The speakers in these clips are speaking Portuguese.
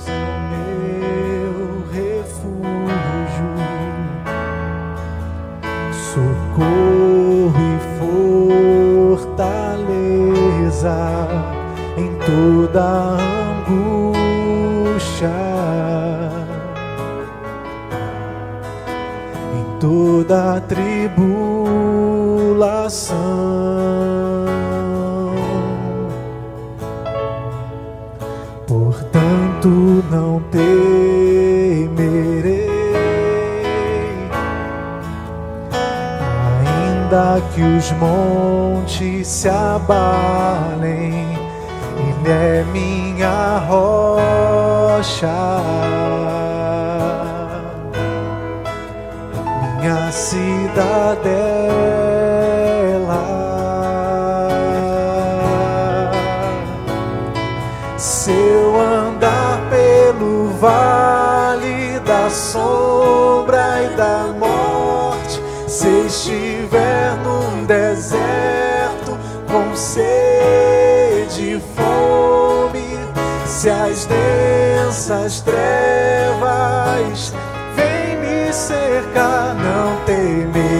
Deus é meu refúgio, socorro e fortaleza em toda angústia, em toda tribulação. temerei, ainda que os montes se abalem, Ele é minha rocha. Minha cidade. da sombra e da morte, se estiver num deserto com sede e fome, se as densas trevas vêm me cercar, não temer.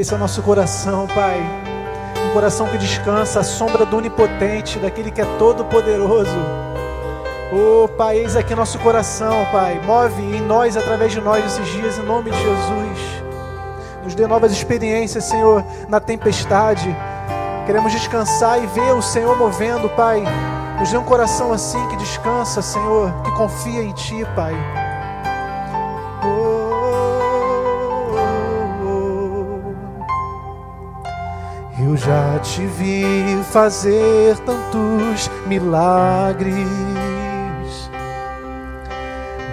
Esse é o nosso coração, Pai. Um coração que descansa à sombra do Onipotente, daquele que é todo-poderoso. Oh, Pai, eis aqui nosso coração, Pai. Move em nós, através de nós, esses dias, em nome de Jesus. Nos dê novas experiências, Senhor, na tempestade. Queremos descansar e ver o Senhor movendo, Pai. Nos dê um coração assim que descansa, Senhor, que confia em Ti, Pai. Já te vi fazer tantos milagres,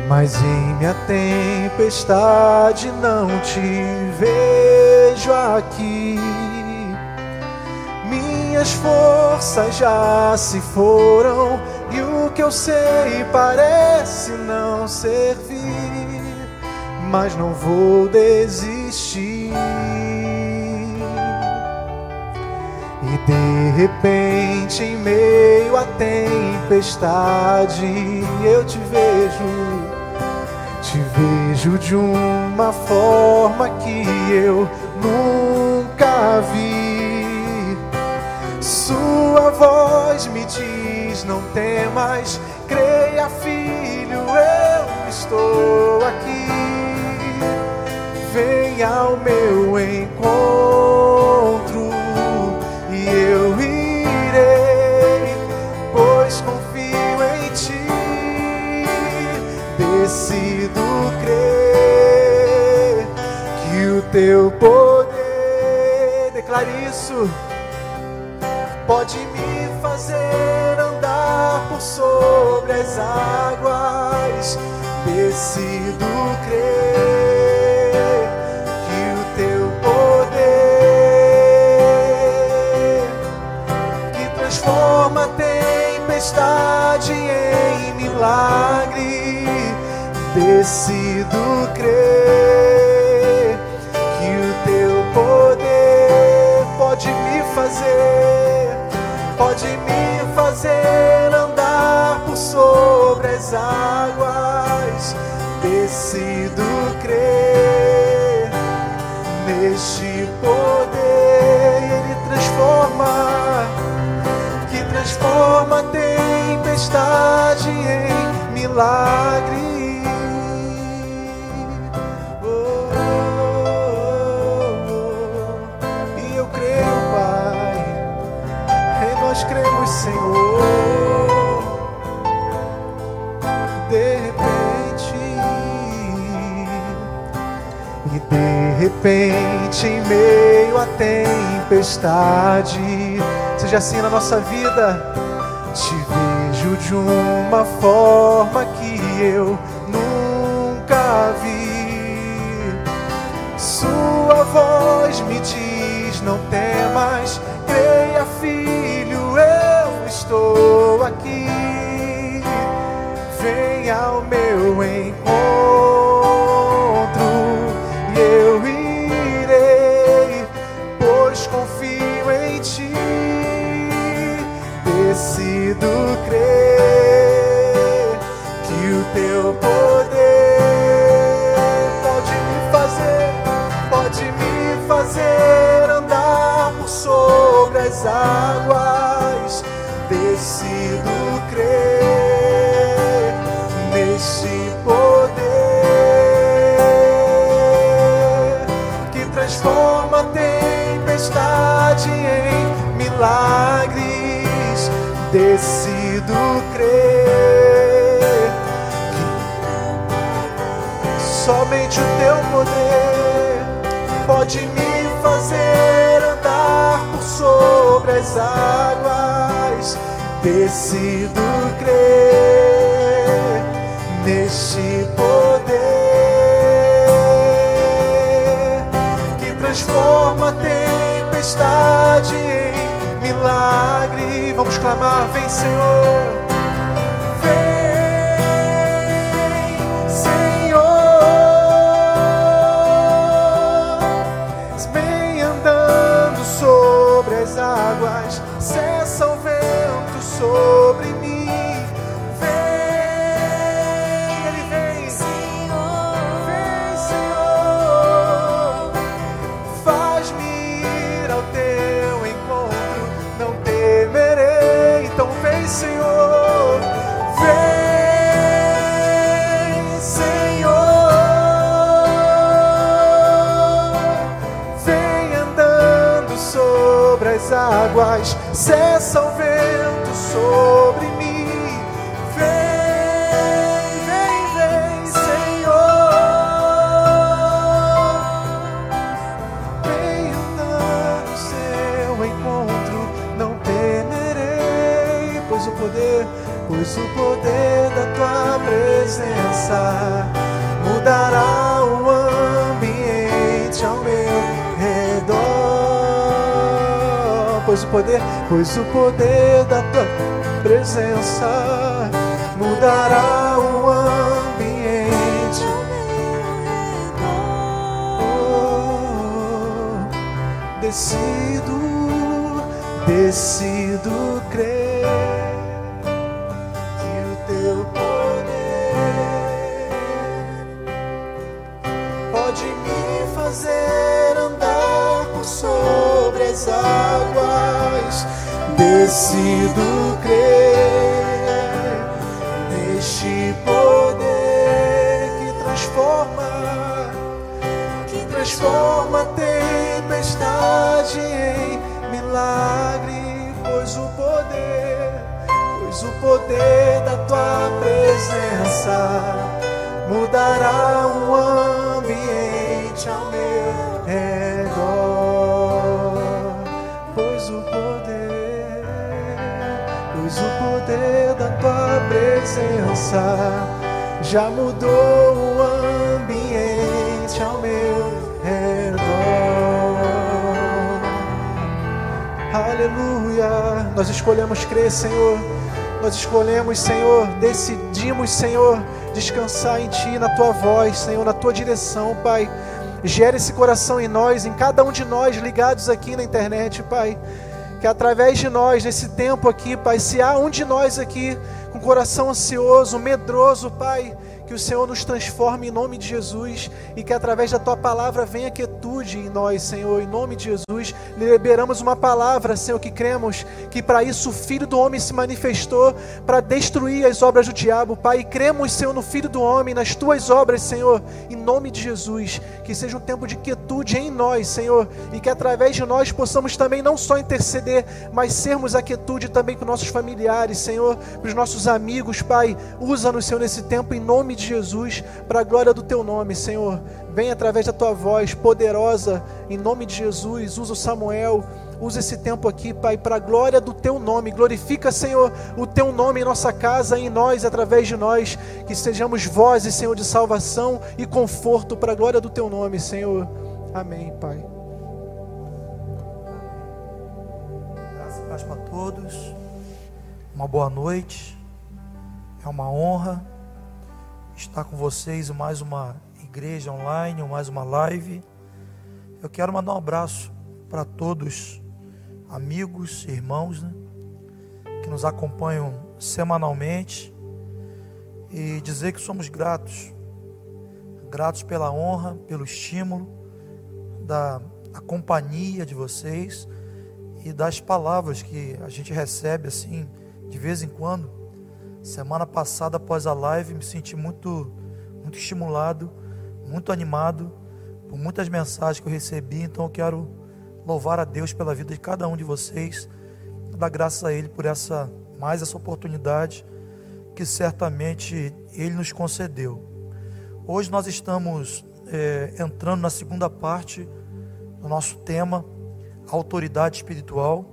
Mas em minha tempestade não te vejo aqui. Minhas forças já se foram e o que eu sei parece não servir. Mas não vou desistir. De repente, em meio à tempestade, eu te vejo te vejo de uma forma que eu nunca vi. Sua voz me diz: Não temas, creia, filho, eu estou aqui. Venha ao meu encontro teu poder, declare isso, pode me fazer andar por sobre as águas. Decido crer que o teu poder que transforma tempestade em milagre. Decido crer fazer, pode me fazer andar por sobre as águas. Decido crer neste poder, ele transforma, que transforma tempestade em milagre. Repente, em meio à tempestade, seja assim na nossa vida, te vejo de uma forma que eu milagres. Decido crer que somente o teu poder pode me fazer andar por sobre as águas. Decido crer neste poder que transforma tempestade em milagre. Vamos clamar, vem Senhor. Pois o poder da tua presença mudará escolhemos crer, Senhor. Nós escolhemos, Senhor, decidimos, Senhor, descansar em Ti, na Tua voz, Senhor, na Tua direção, Pai. Gera esse coração em nós, em cada um de nós ligados aqui na internet, Pai que através de nós, nesse tempo aqui, Pai, se há um de nós aqui com coração ansioso, medroso, Pai, que o Senhor nos transforme em nome de Jesus e que através da tua palavra venha quietude em nós, Senhor, em nome de Jesus. Liberamos uma palavra, Senhor, que cremos que para isso o Filho do Homem se manifestou para destruir as obras do diabo, Pai. Cremos, Senhor, no Filho do Homem, nas tuas obras, Senhor, em nome de Jesus. Que seja um tempo de quietude em nós, Senhor, e que através de nós possamos também não só interceder, mas sermos a quietude também com nossos familiares, Senhor, para os nossos amigos, Pai. Usa-nos, Senhor, nesse tempo em nome de Jesus, para a glória do teu nome, Senhor. Vem através da tua voz poderosa, em nome de Jesus. Usa o Samuel, usa esse tempo aqui, Pai, para a glória do teu nome. Glorifica, Senhor, o teu nome em nossa casa, em nós, através de nós. Que sejamos vozes, Senhor, de salvação e conforto para a glória do teu nome, Senhor. Amém, Pai. Graças para todos. Uma boa noite. É uma honra estar com vocês em mais uma igreja online, mais uma live. Eu quero mandar um abraço para todos, amigos, irmãos, né, que nos acompanham semanalmente e dizer que somos gratos, gratos pela honra, pelo estímulo, da companhia de vocês e das palavras que a gente recebe assim de vez em quando Semana passada, após a live, me senti muito, muito estimulado, muito animado por muitas mensagens que eu recebi. Então eu quero louvar a Deus pela vida de cada um de vocês, dar graças a Ele por essa mais essa oportunidade que certamente Ele nos concedeu. Hoje nós estamos é, entrando na segunda parte do nosso tema, autoridade espiritual.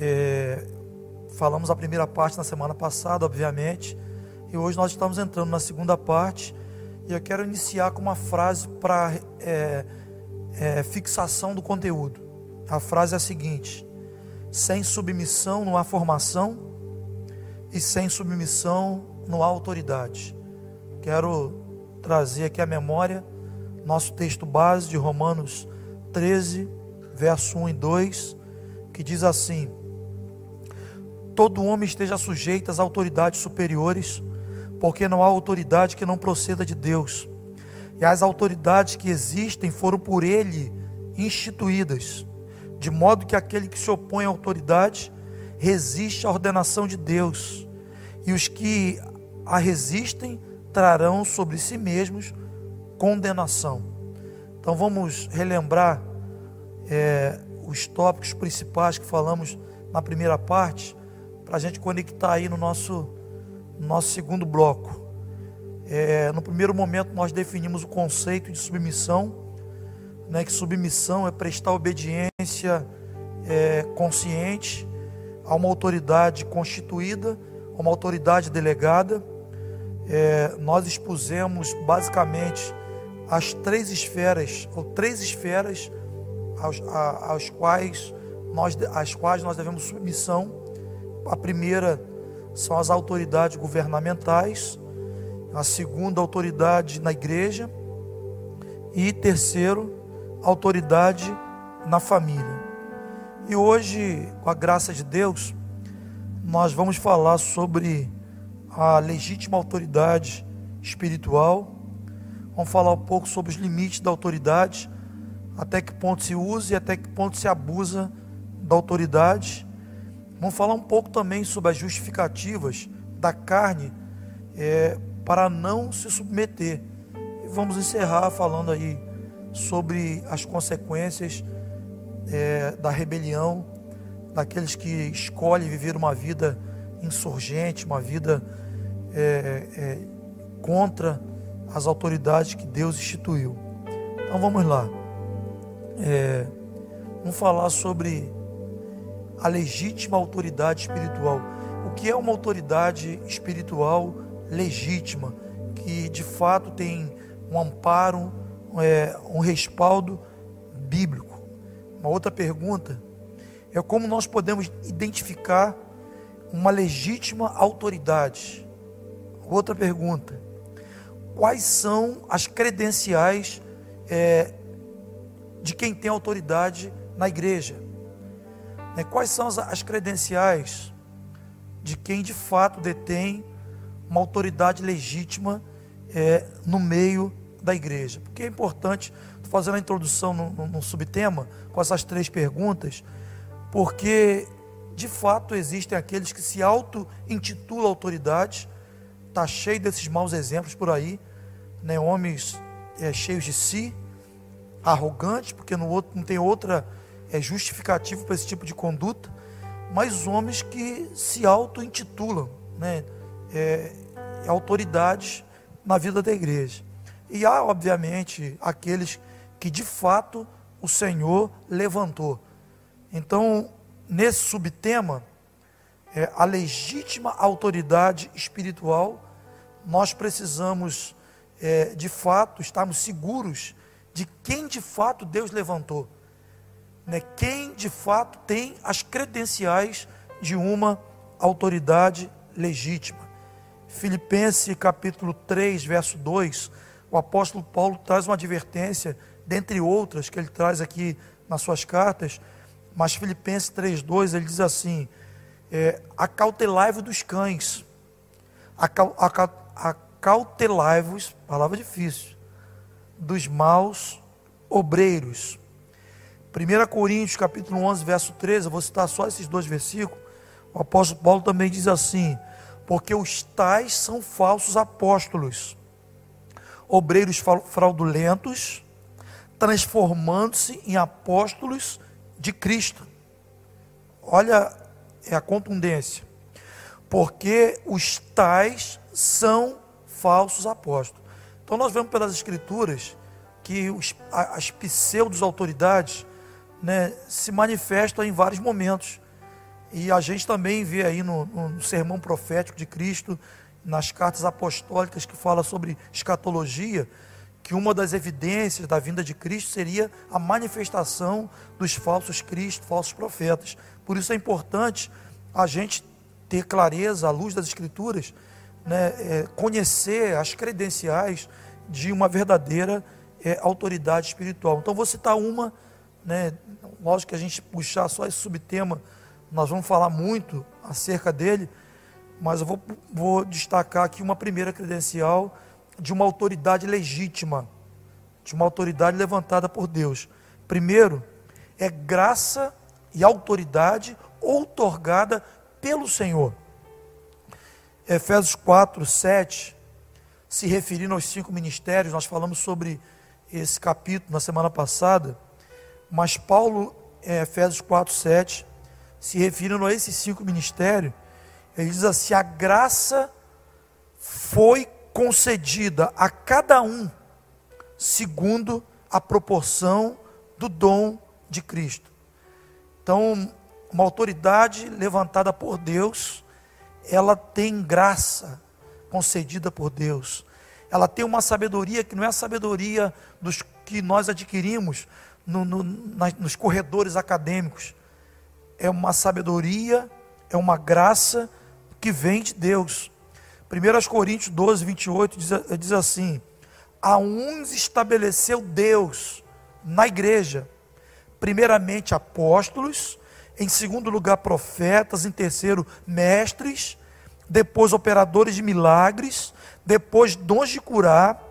É, Falamos a primeira parte na semana passada, obviamente, e hoje nós estamos entrando na segunda parte. E eu quero iniciar com uma frase para é, é, fixação do conteúdo. A frase é a seguinte: sem submissão não há formação, e sem submissão não há autoridade. Quero trazer aqui a memória nosso texto base de Romanos 13, verso 1 e 2, que diz assim: todo homem esteja sujeito às autoridades superiores, porque não há autoridade que não proceda de Deus. E as autoridades que existem foram por ele instituídas, de modo que aquele que se opõe à autoridade resiste à ordenação de Deus, e os que a resistem trarão sobre si mesmos condenação. Então vamos relembrar é, os tópicos principais que falamos na primeira parte para a gente conectar aí no nosso, no nosso segundo bloco. É, no primeiro momento, nós definimos o conceito de submissão, né, que submissão é prestar obediência é, consciente a uma autoridade constituída, a uma autoridade delegada. é, nós expusemos basicamente as três esferas, ou três esferas aos, a, aos quais nós, às quais nós devemos submissão. A primeira são as autoridades governamentais, a segunda, autoridade na igreja, e terceiro, autoridade na família. E hoje, com a graça de Deus, nós vamos falar sobre a legítima autoridade espiritual. Vamos falar um pouco sobre os limites da autoridade, até que ponto se usa e até que ponto se abusa da autoridade. Vamos falar um pouco também sobre as justificativas da carne é, para não se submeter. E vamos encerrar falando aí sobre as consequências é, da rebelião, daqueles que escolhem viver uma vida insurgente, uma vida é, é, contra as autoridades que Deus instituiu. Então vamos lá. É, vamos falar sobre a legítima autoridade espiritual. O que é uma autoridade espiritual legítima, que de fato tem um amparo, é, um respaldo bíblico? Uma outra pergunta é como nós podemos identificar uma legítima autoridade. Outra pergunta: quais são as credenciais é, de quem tem autoridade na igreja? Né, quais são as, as credenciais de quem de fato detém uma autoridade legítima é, no meio da igreja? Porque é importante, estou fazendo a introdução no subtema com essas três perguntas, porque de fato existem aqueles que se auto-intitulam autoridade Está cheio desses maus exemplos por aí, né? homens é, cheios de si, arrogantes, porque no outro, não tem outra é, justificativa para esse tipo de conduta, mas homens que se auto-intitulam né? É, autoridades na vida da igreja. E há, obviamente, aqueles que de fato o Senhor levantou. Então, nesse subtema, é, a legítima autoridade espiritual nós precisamos, é, de fato, estarmos seguros de quem de fato Deus levantou, né? quem de fato tem as credenciais de uma autoridade legítima. Filipenses capítulo 3, verso 2, o apóstolo Paulo traz uma advertência, dentre outras que ele traz aqui nas suas cartas, mas Filipenses 3, 2, ele diz assim: é, acautelai-vos dos cães, acautelai-vos, palavra difícil, dos maus obreiros. 1 Coríntios capítulo 11, verso 13, eu vou citar só esses dois versículos. O apóstolo Paulo também diz assim: porque os tais são falsos apóstolos, obreiros fraudulentos, transformando-se em apóstolos de Cristo. Olha é a contundência. Porque os tais são falsos apóstolos. Então nós vemos pelas escrituras que os, as pseudos autoridades né, se manifestam em vários momentos. E a gente também vê aí no, no, sermão profético de Cristo, nas cartas apostólicas que fala sobre escatologia, que uma das evidências da vinda de Cristo seria a manifestação dos falsos cristos, falsos profetas. Por isso é importante a gente ter clareza à luz das Escrituras né, é, conhecer as credenciais de uma verdadeira é, autoridade espiritual. Então, vou citar uma, né, lógico que a gente puxar só esse subtema, nós vamos falar muito acerca dele, mas eu vou, vou destacar aqui uma primeira credencial de uma autoridade legítima, de uma autoridade levantada por Deus. Primeiro, é graça e autoridade outorgada pelo Senhor. Efésios 4, 7, se referindo aos cinco ministérios, nós falamos sobre esse capítulo na semana passada, mas Paulo, em Efésios 4, 7, se referindo a esses cinco ministérios, ele diz assim: a graça foi concedida a cada um segundo a proporção do dom de Cristo. Então, uma autoridade levantada por Deus ela tem graça, concedida por Deus. Ela tem uma sabedoria que não é a sabedoria dos que nós adquirimos no, no, nos corredores acadêmicos. É uma sabedoria, é uma graça que vem de Deus. 1 Coríntios 12, 28 diz, diz assim: A uns estabeleceu Deus na igreja, primeiramente apóstolos, em segundo lugar profetas, em terceiro mestres, depois operadores de milagres, depois dons de curar,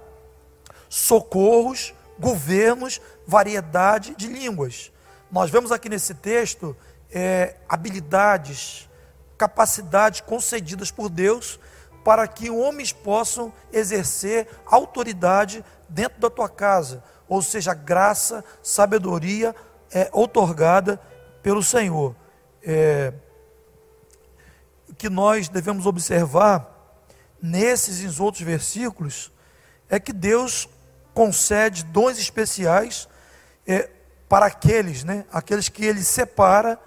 socorros, governos, variedade de línguas. Nós vemos aqui nesse texto é, habilidades, capacidades concedidas por Deus para que homens possam exercer autoridade dentro da tua casa, ou seja, graça, sabedoria é otorgada pelo Senhor. É, o que nós devemos observar nesses e outros versículos é que Deus concede dons especiais é, para aqueles, né, aqueles que Ele separa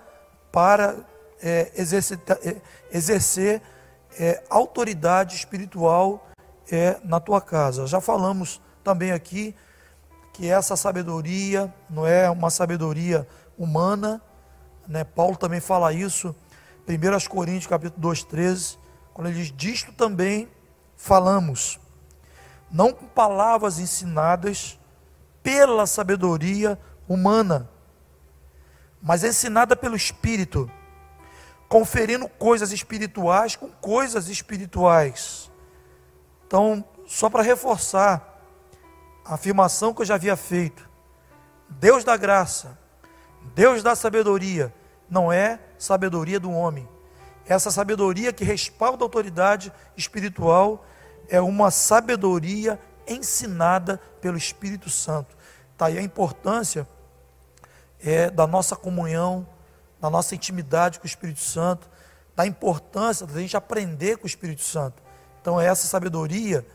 para é, é, exercer é, autoridade espiritual é, na tua casa. Já falamos também aqui que essa sabedoria não é uma sabedoria humana, né? Paulo também fala isso, 1 Coríntios capítulo 2, 13, quando ele diz, disto também falamos, não com palavras ensinadas pela sabedoria humana, mas ensinada pelo Espírito, conferindo coisas espirituais com coisas espirituais. Então, só para reforçar a afirmação que eu já havia feito, Deus da graça, Deus da sabedoria, não é sabedoria do homem. Essa sabedoria que respalda a autoridade espiritual é uma sabedoria ensinada pelo Espírito Santo. Está aí a importância é, da nossa comunhão, da nossa intimidade com o Espírito Santo, da importância da gente aprender com o Espírito Santo. Então, é essa sabedoria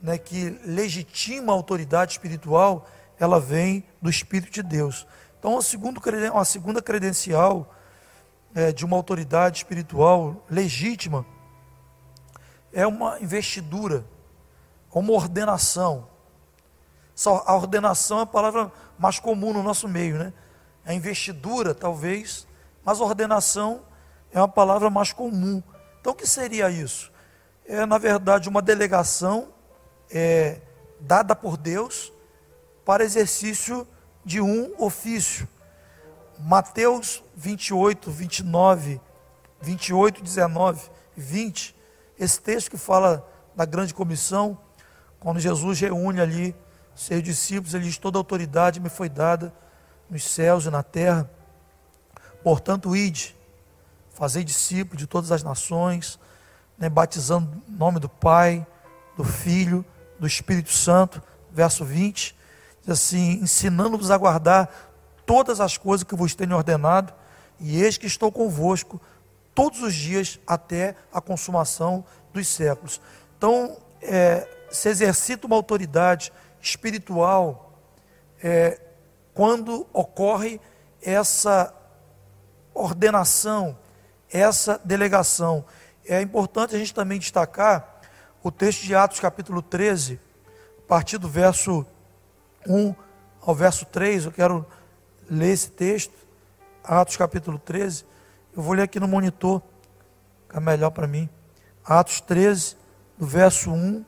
né, que legitima a autoridade espiritual, ela vem do Espírito de Deus. Então, a segunda, uma segunda credencial é, de uma autoridade espiritual legítima é uma investidura, uma ordenação. A ordenação é a palavra mais comum no nosso meio, né? A investidura, talvez, mas ordenação é uma palavra mais comum. Então, o que seria isso? É, na verdade, uma delegação é, dada por Deus para exercício de um ofício. Mateus 28, 29, 28, 19, 20, esse texto que fala da grande comissão, quando Jesus reúne ali seus discípulos, ele diz: Toda autoridade me foi dada nos céus e na terra. Portanto, ide, fazei discípulos de todas as nações, né, batizando em nome do Pai, do Filho, do Espírito Santo. Verso 20, diz assim: ensinando-vos a guardar todas as coisas que vos tenho ordenado, e eis que estou convosco todos os dias até a consumação dos séculos. Então, é, se exercita uma autoridade espiritual é, quando ocorre essa ordenação, essa delegação. É importante a gente também destacar o texto de Atos, capítulo 13, a partir do verso 1 ao verso 3. Eu quero ler esse texto, Atos, capítulo 13. Eu vou ler aqui no monitor, é melhor para mim. Atos 13, do verso 1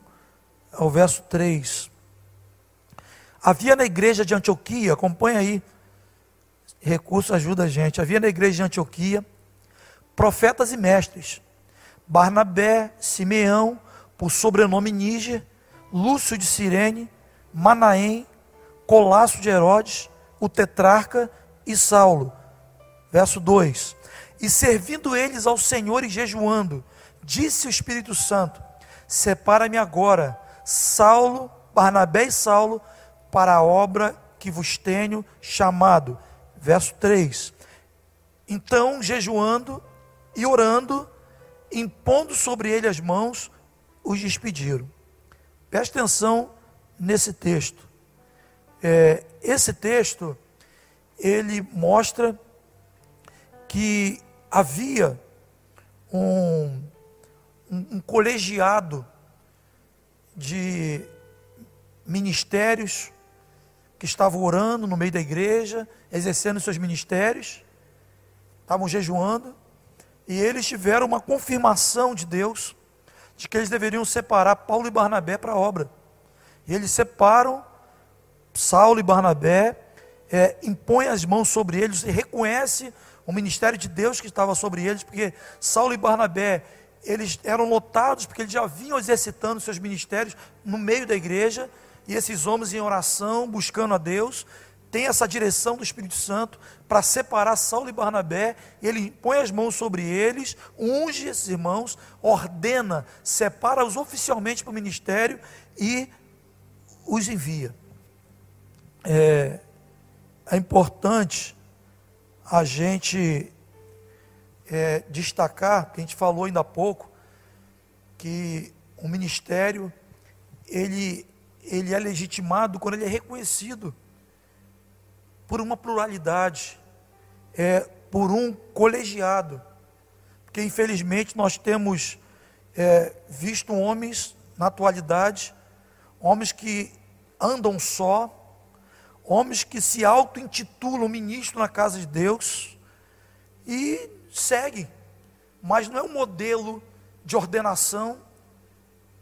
ao verso 3. Havia na igreja de Antioquia, acompanha aí, recurso ajuda a gente. Havia na igreja de Antioquia profetas e mestres: Barnabé, Simeão, por sobrenome Níger, Lúcio de Cirene, Manaém, Colasso de Herodes, o tetrarca e Saulo. Verso 2: E servindo eles ao Senhor e jejuando, disse o Espírito Santo: Separa-me agora, Saulo, Barnabé e Saulo, para a obra que vos tenho chamado. Verso 3: Então, jejuando e orando, impondo sobre ele as mãos, os despediram. Preste atenção nesse texto. É, esse texto, ele mostra que havia um, um, um colegiado de ministérios que estavam orando no meio da igreja, exercendo seus ministérios, estavam jejuando, e eles tiveram uma confirmação de Deus de que eles deveriam separar Paulo e Barnabé para a obra. E eles separam Saulo e Barnabé, é, impõem as mãos sobre eles e reconhece o ministério de Deus que estava sobre eles, porque Saulo e Barnabé eles eram lotados porque eles já vinham exercitando seus ministérios no meio da igreja, e esses homens em oração, buscando a Deus, tem essa direção do Espírito Santo para separar Saulo e Barnabé, ele põe as mãos sobre eles, unge esses irmãos, ordena, separa-os oficialmente para o ministério e os envia. É, é importante a gente é, destacar, que a gente falou ainda há pouco, que o ministério ele, ele é legitimado quando ele é reconhecido por uma pluralidade, é, por um colegiado. Porque infelizmente nós temos é, visto homens na atualidade, homens que andam só, homens que se auto-intitulam ministro na casa de Deus e segue, mas não é um modelo de ordenação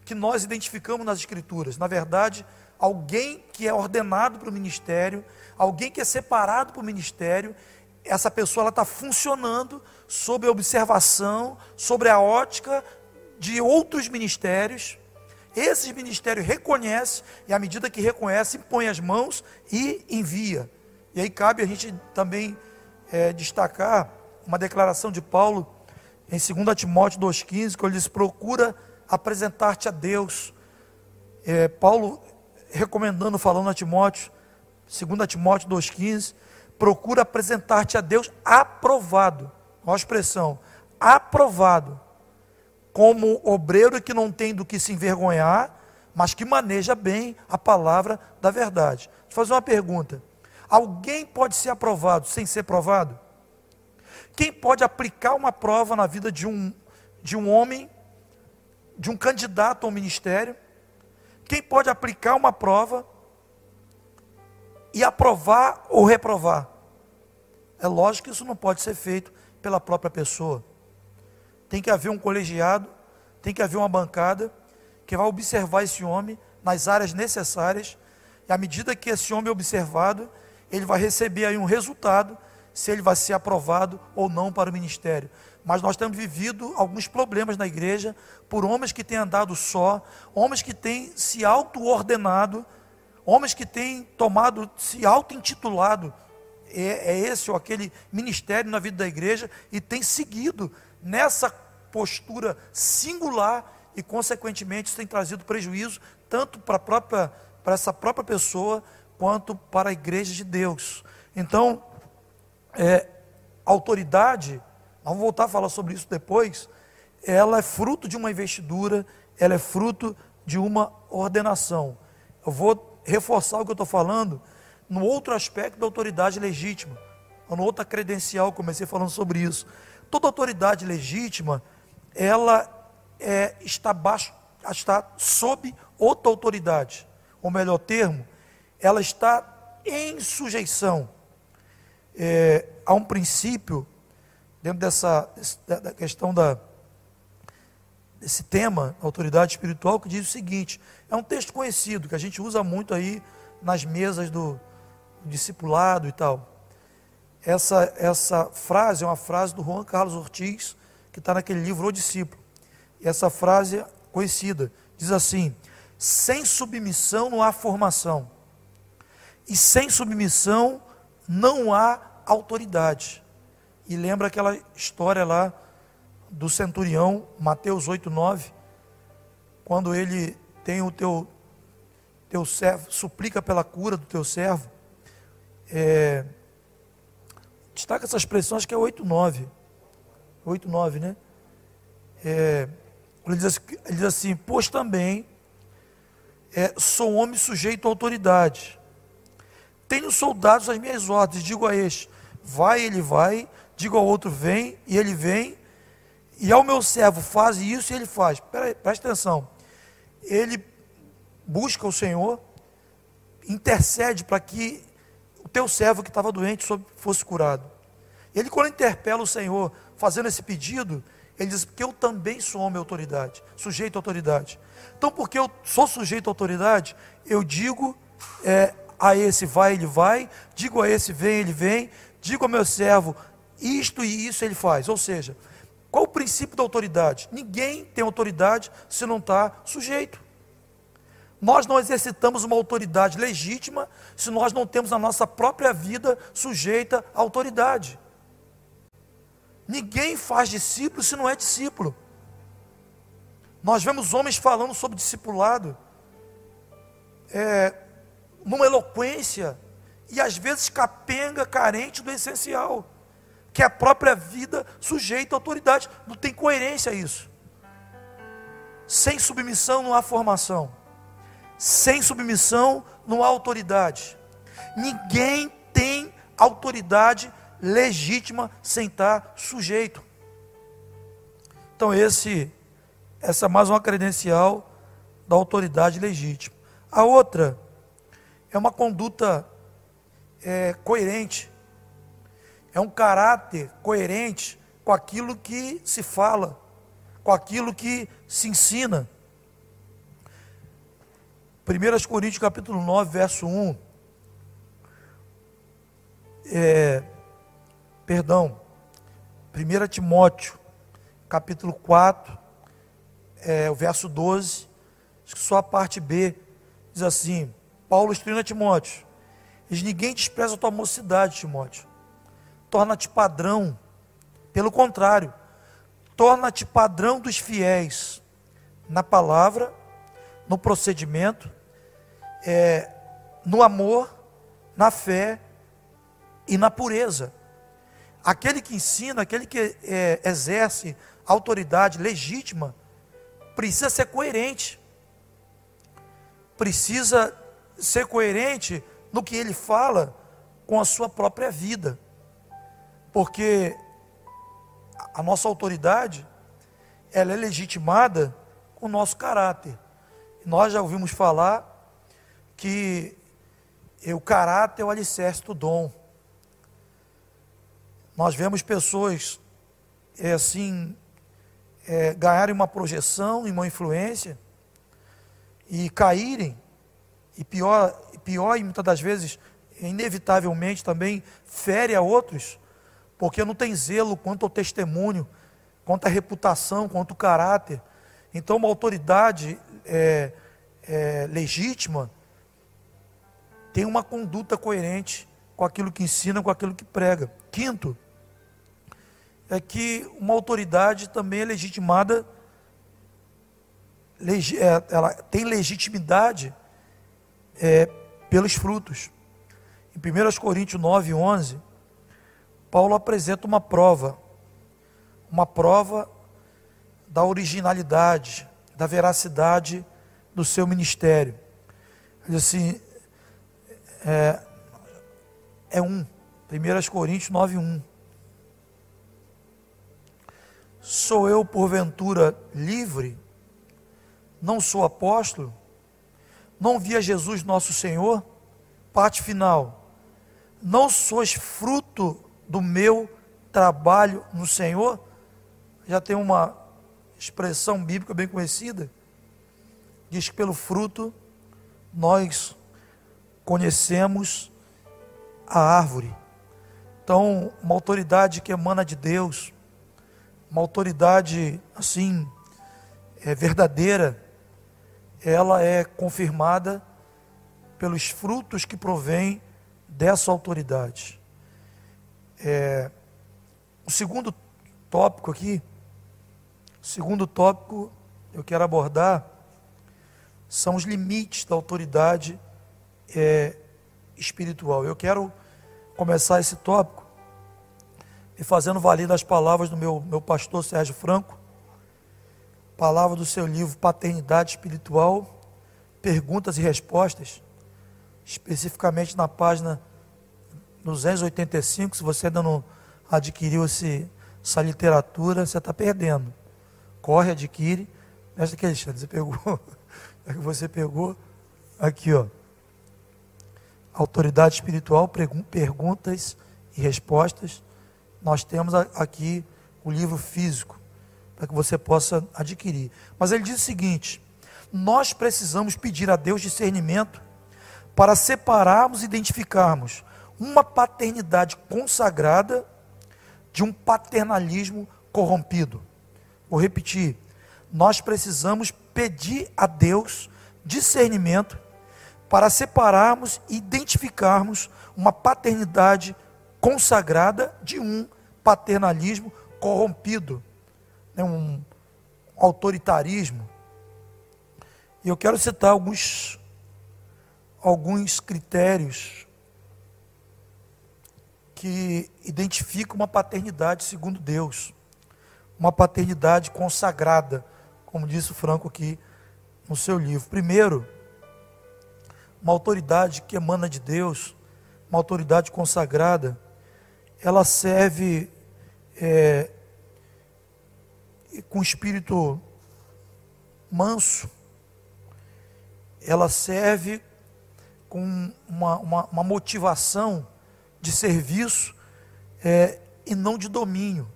que nós identificamos nas Escrituras. Na verdade, alguém que é ordenado para o ministério, alguém que é separado para o ministério, essa pessoa está funcionando sob a observação, sobre a ótica de outros ministérios. Esses ministérios reconhecem, e à medida que reconhece, põe as mãos e envia. E aí cabe a gente também é, destacar uma declaração de Paulo em 2 Timóteo 2,15, que ele diz: procura apresentar-te a Deus. É, Paulo recomendando, falando a Timóteo, 2 Timóteo 2,15, procura apresentar-te a Deus aprovado. Olha a expressão, aprovado, como obreiro que não tem do que se envergonhar, mas que maneja bem a palavra da verdade. Deixa fazer uma pergunta: alguém pode ser aprovado sem ser provado? Quem pode aplicar uma prova na vida de um, de um homem, de um candidato ao ministério? Quem pode aplicar uma prova e aprovar ou reprovar? É lógico que isso não pode ser feito pela própria pessoa. Tem que haver um colegiado, tem que haver uma bancada que vai observar esse homem nas áreas necessárias, e à medida que esse homem é observado, ele vai receber aí um resultado se ele vai ser aprovado ou não para o ministério. Mas nós temos vivido alguns problemas na igreja por homens que têm andado só, homens que têm se auto-ordenado, homens que têm tomado, se auto-intitulado, é, é esse ou aquele ministério na vida da igreja e tem seguido nessa postura singular e, consequentemente, isso tem trazido prejuízo tanto para, própria, para essa própria pessoa quanto para a igreja de Deus. Então, é, autoridade, vamos voltar a falar sobre isso depois, ela é fruto de uma investidura, ela é fruto de uma ordenação. Eu vou reforçar o que eu estou falando no outro aspecto da autoridade legítima, no outra credencial, comecei falando sobre isso. Toda autoridade legítima, ela é, está, baixo, está sob outra autoridade, ou melhor termo, ela está em sujeição é, há um princípio dentro dessa da questão da desse tema, autoridade espiritual, que diz o seguinte: é um texto conhecido que a gente usa muito aí nas mesas do, do discipulado e tal. Essa essa frase é uma frase do Juan Carlos Ortiz que está naquele livro O Discípulo. E essa frase é conhecida diz assim: sem submissão não há formação e sem submissão não há autoridade. E lembra aquela história lá do centurião, Mateus 8, 9, quando ele tem o teu, teu servo, suplica pela cura do teu servo. É, destaca essa expressão, acho que é 8, 9. 8, 9, né? É, ele, diz, ele diz assim: Pois também é, sou homem sujeito à autoridade tenho soldados às minhas ordens, digo a este, vai, ele vai, digo ao outro, vem, e ele vem, e ao meu servo, faz isso e ele faz. Pera, presta atenção. Ele busca o Senhor, intercede para que o teu servo que estava doente fosse curado. Ele, quando interpela o Senhor, fazendo esse pedido, ele diz: Porque eu também sou homem autoridade, sujeito à autoridade. Então, porque eu sou sujeito à autoridade, eu digo é, a esse vai, ele vai, digo a esse vem, ele vem, digo ao meu servo isto e isso ele faz. Ou seja, qual o princípio da autoridade? Ninguém tem autoridade se não está sujeito. Nós não exercitamos uma autoridade legítima se nós não temos a nossa própria vida sujeita à autoridade. Ninguém faz discípulo se não é discípulo. Nós vemos homens falando sobre discipulado, é, numa eloquência, e às vezes capenga, carente do essencial, que é a própria vida sujeita à autoridade. Não tem coerência isso. Sem submissão não há formação. Sem submissão não há autoridade. Ninguém tem autoridade legítima sem estar sujeito. Então esse essa é mais uma credencial da autoridade legítima. A outra é uma conduta é, coerente, é um caráter coerente com aquilo que se fala, com aquilo que se ensina. 1 Coríntios capítulo 9, verso 1. É, perdão, 1 Timóteo capítulo 4, é, o verso 12, acho que só a parte B, diz assim, Paulo instruindo a Timóteo, diz, ninguém despreza a tua mocidade, Timóteo, torna-te padrão, pelo contrário, torna-te padrão dos fiéis, na palavra, no procedimento, é, no amor, na fé e na pureza. Aquele que ensina, aquele que é, exerce autoridade legítima, precisa ser coerente. Precisa ser coerente no que ele fala com a sua própria vida. Porque a nossa autoridade, ela é legitimada com o nosso caráter. Nós já ouvimos falar que o caráter é o alicerce do dom. Nós vemos pessoas é, assim é, ganharem uma projeção e uma influência e caírem e pior, pior e muitas das vezes inevitavelmente também fere a outros porque não tem zelo quanto ao testemunho, quanto à reputação, quanto ao caráter. Então, uma autoridade é, é, legítima tem uma conduta coerente com aquilo que ensina, com aquilo que prega. Quinto, é que uma autoridade também é legitimada, é, ela tem legitimidade é, pelos frutos. Em 1 Coríntios 9, 11, Paulo apresenta uma prova, uma prova da originalidade, da veracidade do seu ministério. Ele diz assim, é, é um, 1 Coríntios 9, 1. Sou eu, porventura, livre? Não sou apóstolo? Não via Jesus nosso Senhor? Parte final. Não sois fruto do meu trabalho no Senhor, já tem uma expressão bíblica bem conhecida, diz que pelo fruto nós conhecemos a árvore. Então, uma autoridade que emana de Deus, uma autoridade assim, é verdadeira, ela é confirmada pelos frutos que provém dessa autoridade. É, o segundo tópico aqui, o segundo tópico eu quero abordar são os limites da autoridade é, espiritual. Eu quero começar esse tópico me fazendo valer das palavras do meu, meu pastor Sérgio Franco, palavra do seu livro Paternidade Espiritual, Perguntas e Respostas, especificamente na página 285, se você ainda não adquiriu esse, essa literatura, você está perdendo. Corre, adquire. Nesta que Alexandre, você pegou, é que você pegou, Aqui, ó. Autoridade espiritual, perguntas e respostas. Nós temos aqui o livro físico para que você possa adquirir. Mas ele diz o seguinte: nós precisamos pedir a Deus discernimento para separarmos e identificarmos uma paternidade consagrada de um paternalismo corrompido. Vou repetir: nós precisamos pedir a Deus discernimento para separarmos e identificarmos uma paternidade consagrada de um paternalismo corrompido, né, um autoritarismo. E eu quero citar alguns, alguns critérios que identificam uma paternidade segundo Deus, uma paternidade consagrada, como disse o Franco aqui no seu livro. Primeiro, uma autoridade que emana de Deus, uma autoridade consagrada, ela serve é, com espírito manso, ela serve com uma, uma, uma motivação de serviço é, e não de domínio,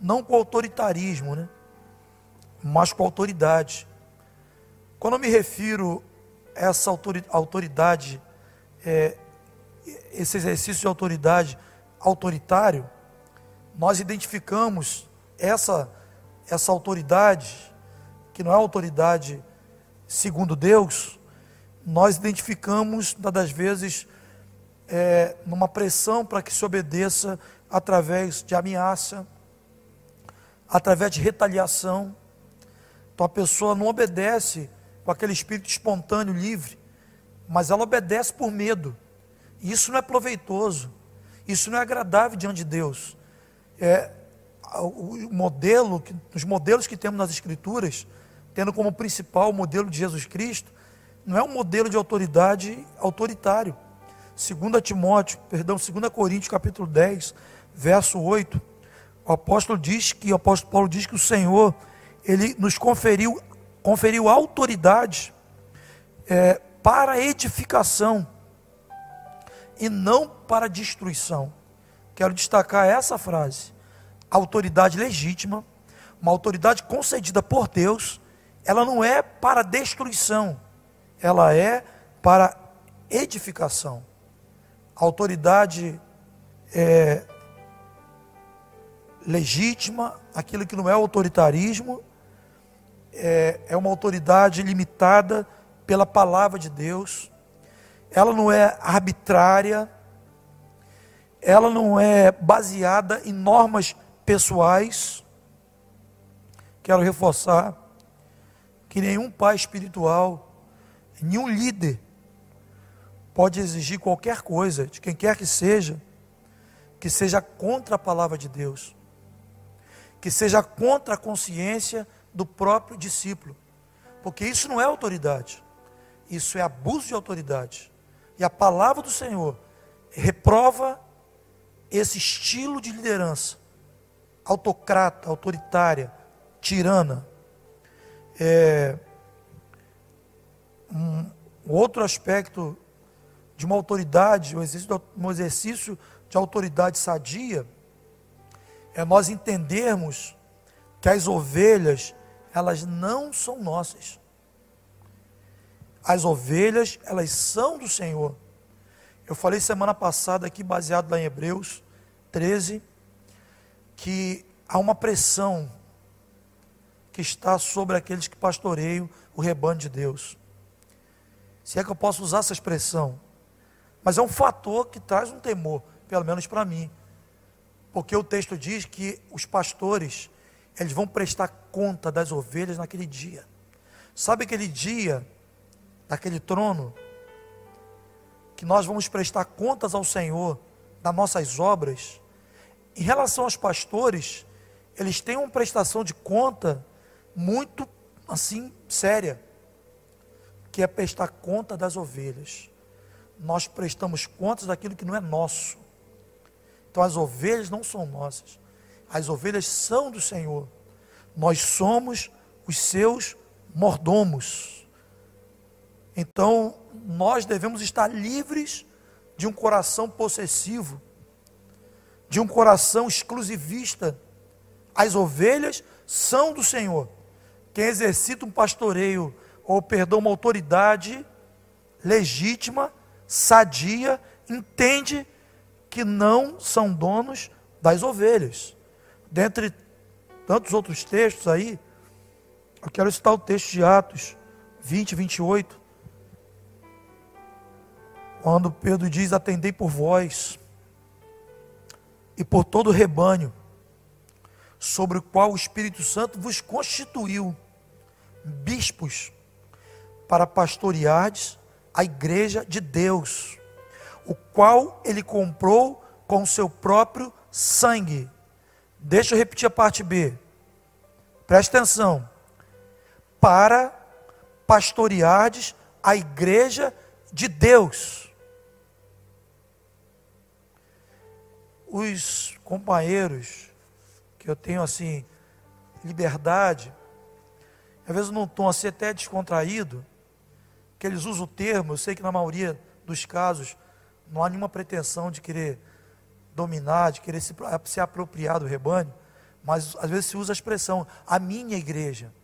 não com autoritarismo, né? mas com autoridade. Quando eu me refiro a essa autoridade, é, esse exercício de autoridade autoritário, nós identificamos essa, essa autoridade, que não é autoridade segundo Deus, nós identificamos, das vezes, é, numa pressão para que se obedeça através de ameaça, através de retaliação. Então a pessoa não obedece com aquele espírito espontâneo, livre, mas ela obedece por medo. Isso não é proveitoso, isso não é agradável diante de Deus. É, o modelo, os modelos que temos nas Escrituras, tendo como principal o modelo de Jesus Cristo, não é um modelo de autoridade autoritário. 2 Timóteo, perdão, 2 Coríntios capítulo 10, verso 8, o apóstolo diz que o apóstolo Paulo diz que o Senhor ele nos conferiu conferiu autoridade é, para edificação e não para destruição. Quero destacar essa frase: autoridade legítima, uma autoridade concedida por Deus, ela não é para destruição, ela é para edificação. A autoridade é, legítima, aquilo que não é autoritarismo, é, é uma autoridade limitada pela palavra de Deus, ela não é arbitrária, ela não é baseada em normas pessoais. Quero reforçar que nenhum pai espiritual, nenhum líder pode exigir qualquer coisa de quem quer que seja, que seja contra a palavra de Deus, que seja contra a consciência do próprio discípulo, porque isso não é autoridade, isso é abuso de autoridade. E a palavra do Senhor reprova esse estilo de liderança autocrata, autoritária, tirana. É, um outro aspecto de uma autoridade, um exercício, um exercício de autoridade sadia, é nós entendermos que as ovelhas elas não são nossas. As ovelhas, elas são do Senhor. Eu falei semana passada aqui, baseado lá em Hebreus 13, que há uma pressão que está sobre aqueles que pastoreiam o rebanho de Deus. Se é que eu posso usar essa expressão. Mas é um fator que traz um temor, pelo menos para mim. Porque o texto diz que os pastores, eles vão prestar conta das ovelhas naquele dia. Sabe aquele dia, daquele trono, que nós vamos prestar contas ao Senhor das nossas obras? Em relação aos pastores, eles têm uma prestação de conta muito assim séria, que é prestar conta das ovelhas. Nós prestamos contas daquilo que não é nosso. Então as ovelhas não são nossas. As ovelhas são do Senhor. Nós somos os seus mordomos. Então, nós devemos estar livres de um coração possessivo, de um coração exclusivista. As ovelhas são do Senhor. Quem exercita um pastoreio, ou perdão, uma autoridade legítima, sadia, entende que não são donos das ovelhas. Dentre tantos outros textos aí, eu quero citar o texto de Atos 20, 28, quando Pedro diz: Atendei por vós e por todo o rebanho, sobre o qual o Espírito Santo vos constituiu bispos para pastoreardes a igreja de Deus, o qual ele comprou com seu próprio sangue. Deixa eu repetir a parte B. Presta atenção. Para pastoreardes a igreja de Deus. Os companheiros que eu tenho assim liberdade, às vezes num tom assim até descontraído, que eles usam o termo, eu sei que na maioria dos casos não há nenhuma pretensão de querer dominar, de querer se, se apropriar do rebanho, mas às vezes se usa a expressão, a minha igreja.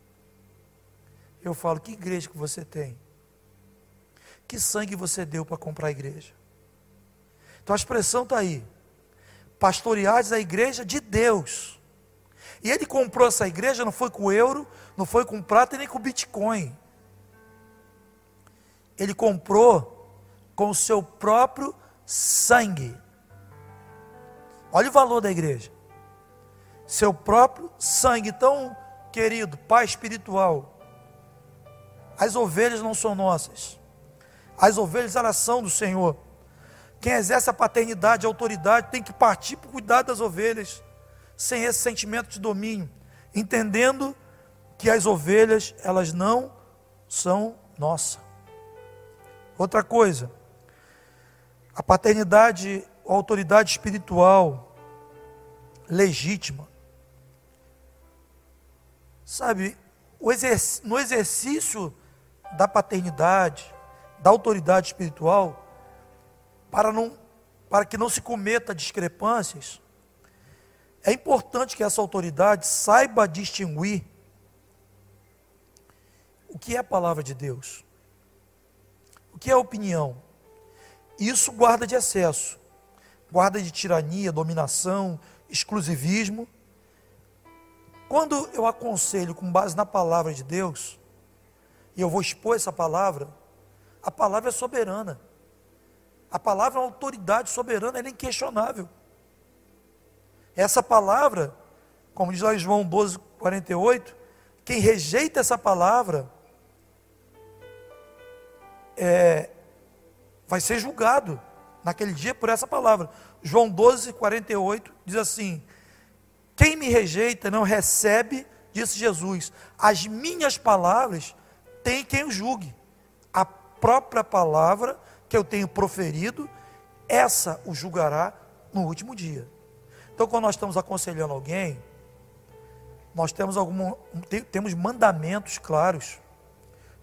Eu falo, que igreja que você tem? Que sangue você deu para comprar a igreja? Então a expressão está aí pastoreados a igreja de Deus. E ele comprou essa igreja, não foi com euro, não foi com prata nem com bitcoin. Ele comprou com o seu próprio sangue. Olha o valor da igreja. Seu próprio sangue, tão querido, Pai espiritual. As ovelhas não são nossas. As ovelhas elas são do Senhor. Quem exerce a paternidade, a autoridade, tem que partir para cuidar das ovelhas, sem esse sentimento de domínio, entendendo que as ovelhas, elas não são nossa. Outra coisa, a paternidade, a autoridade espiritual legítima. Sabe, no exercício da paternidade, da autoridade espiritual, para, não, para que não se cometa discrepâncias, é importante que essa autoridade saiba distinguir o que é a palavra de Deus, o que é opinião. Isso guarda de excesso, guarda de tirania, dominação, exclusivismo. Quando eu aconselho com base na palavra de Deus, e eu vou expor essa palavra, a palavra é soberana. A palavra é uma autoridade soberana, ela é inquestionável. Essa palavra, como diz lá em João 12, 48, quem rejeita essa palavra é, vai ser julgado naquele dia por essa palavra. João 12, 48 diz assim: Quem me rejeita não recebe, disse Jesus, as minhas palavras tem quem o julgue. A própria palavra que eu tenho proferido, essa o julgará no último dia. Então, quando nós estamos aconselhando alguém, nós temos algum, temos mandamentos claros.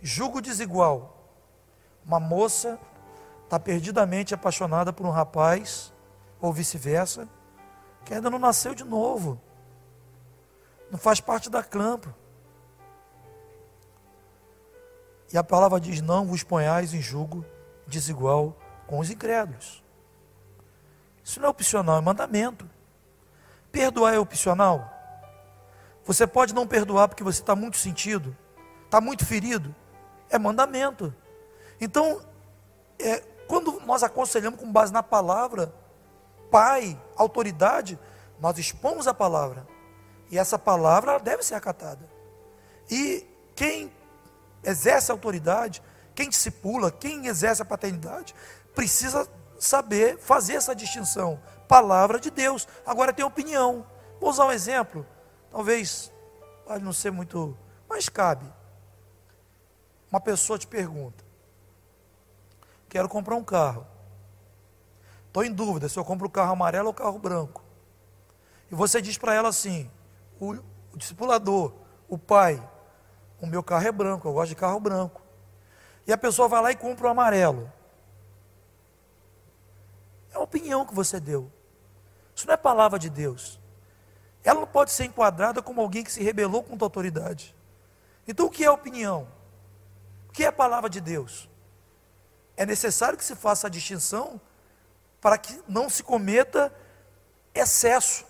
Julgo desigual. Uma moça está perdidamente apaixonada por um rapaz, ou vice-versa, que ainda não nasceu de novo. Não faz parte da campo. E a palavra diz: Não vos ponhais em julgo desigual com os incrédulos. Isso não é opcional, é mandamento. Perdoar é opcional. Você pode não perdoar porque você está muito sentido, está muito ferido. É mandamento. Então, é, quando nós aconselhamos com base na palavra, pai, autoridade, nós expomos a palavra. E essa palavra deve ser acatada. E quem exerce autoridade quem discipula, quem exerce a paternidade, precisa saber fazer essa distinção. Palavra de Deus. Agora tem opinião. Vou usar um exemplo. Talvez pode não ser muito, mas cabe. Uma pessoa te pergunta: Quero comprar um carro. Estou em dúvida se eu compro o carro amarelo ou o carro branco. E você diz para ela assim: o, o discipulador, o pai, o meu carro é branco, eu gosto de carro branco. E a pessoa vai lá e compra o amarelo. É a opinião que você deu. Isso não é palavra de Deus. Ela não pode ser enquadrada como alguém que se rebelou contra a autoridade. Então, o que é opinião? O que é a palavra de Deus? É necessário que se faça a distinção para que não se cometa excesso.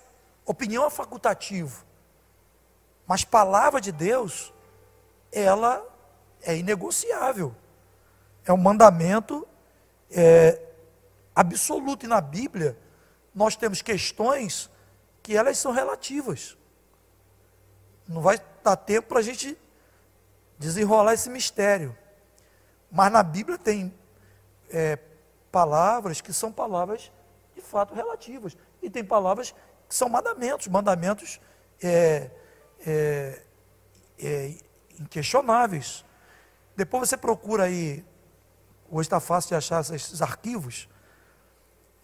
Opinião é facultativo. Mas palavra de Deus, ela é inegociável. É um mandamento é, absoluto. E na Bíblia, nós temos questões que elas são relativas. Não vai dar tempo para a gente desenrolar esse mistério. Mas na Bíblia tem é, palavras que são palavras de fato relativas. E tem palavras que são mandamentos, mandamentos é, é, é, inquestionáveis. Depois você procura aí, hoje está fácil de achar esses arquivos,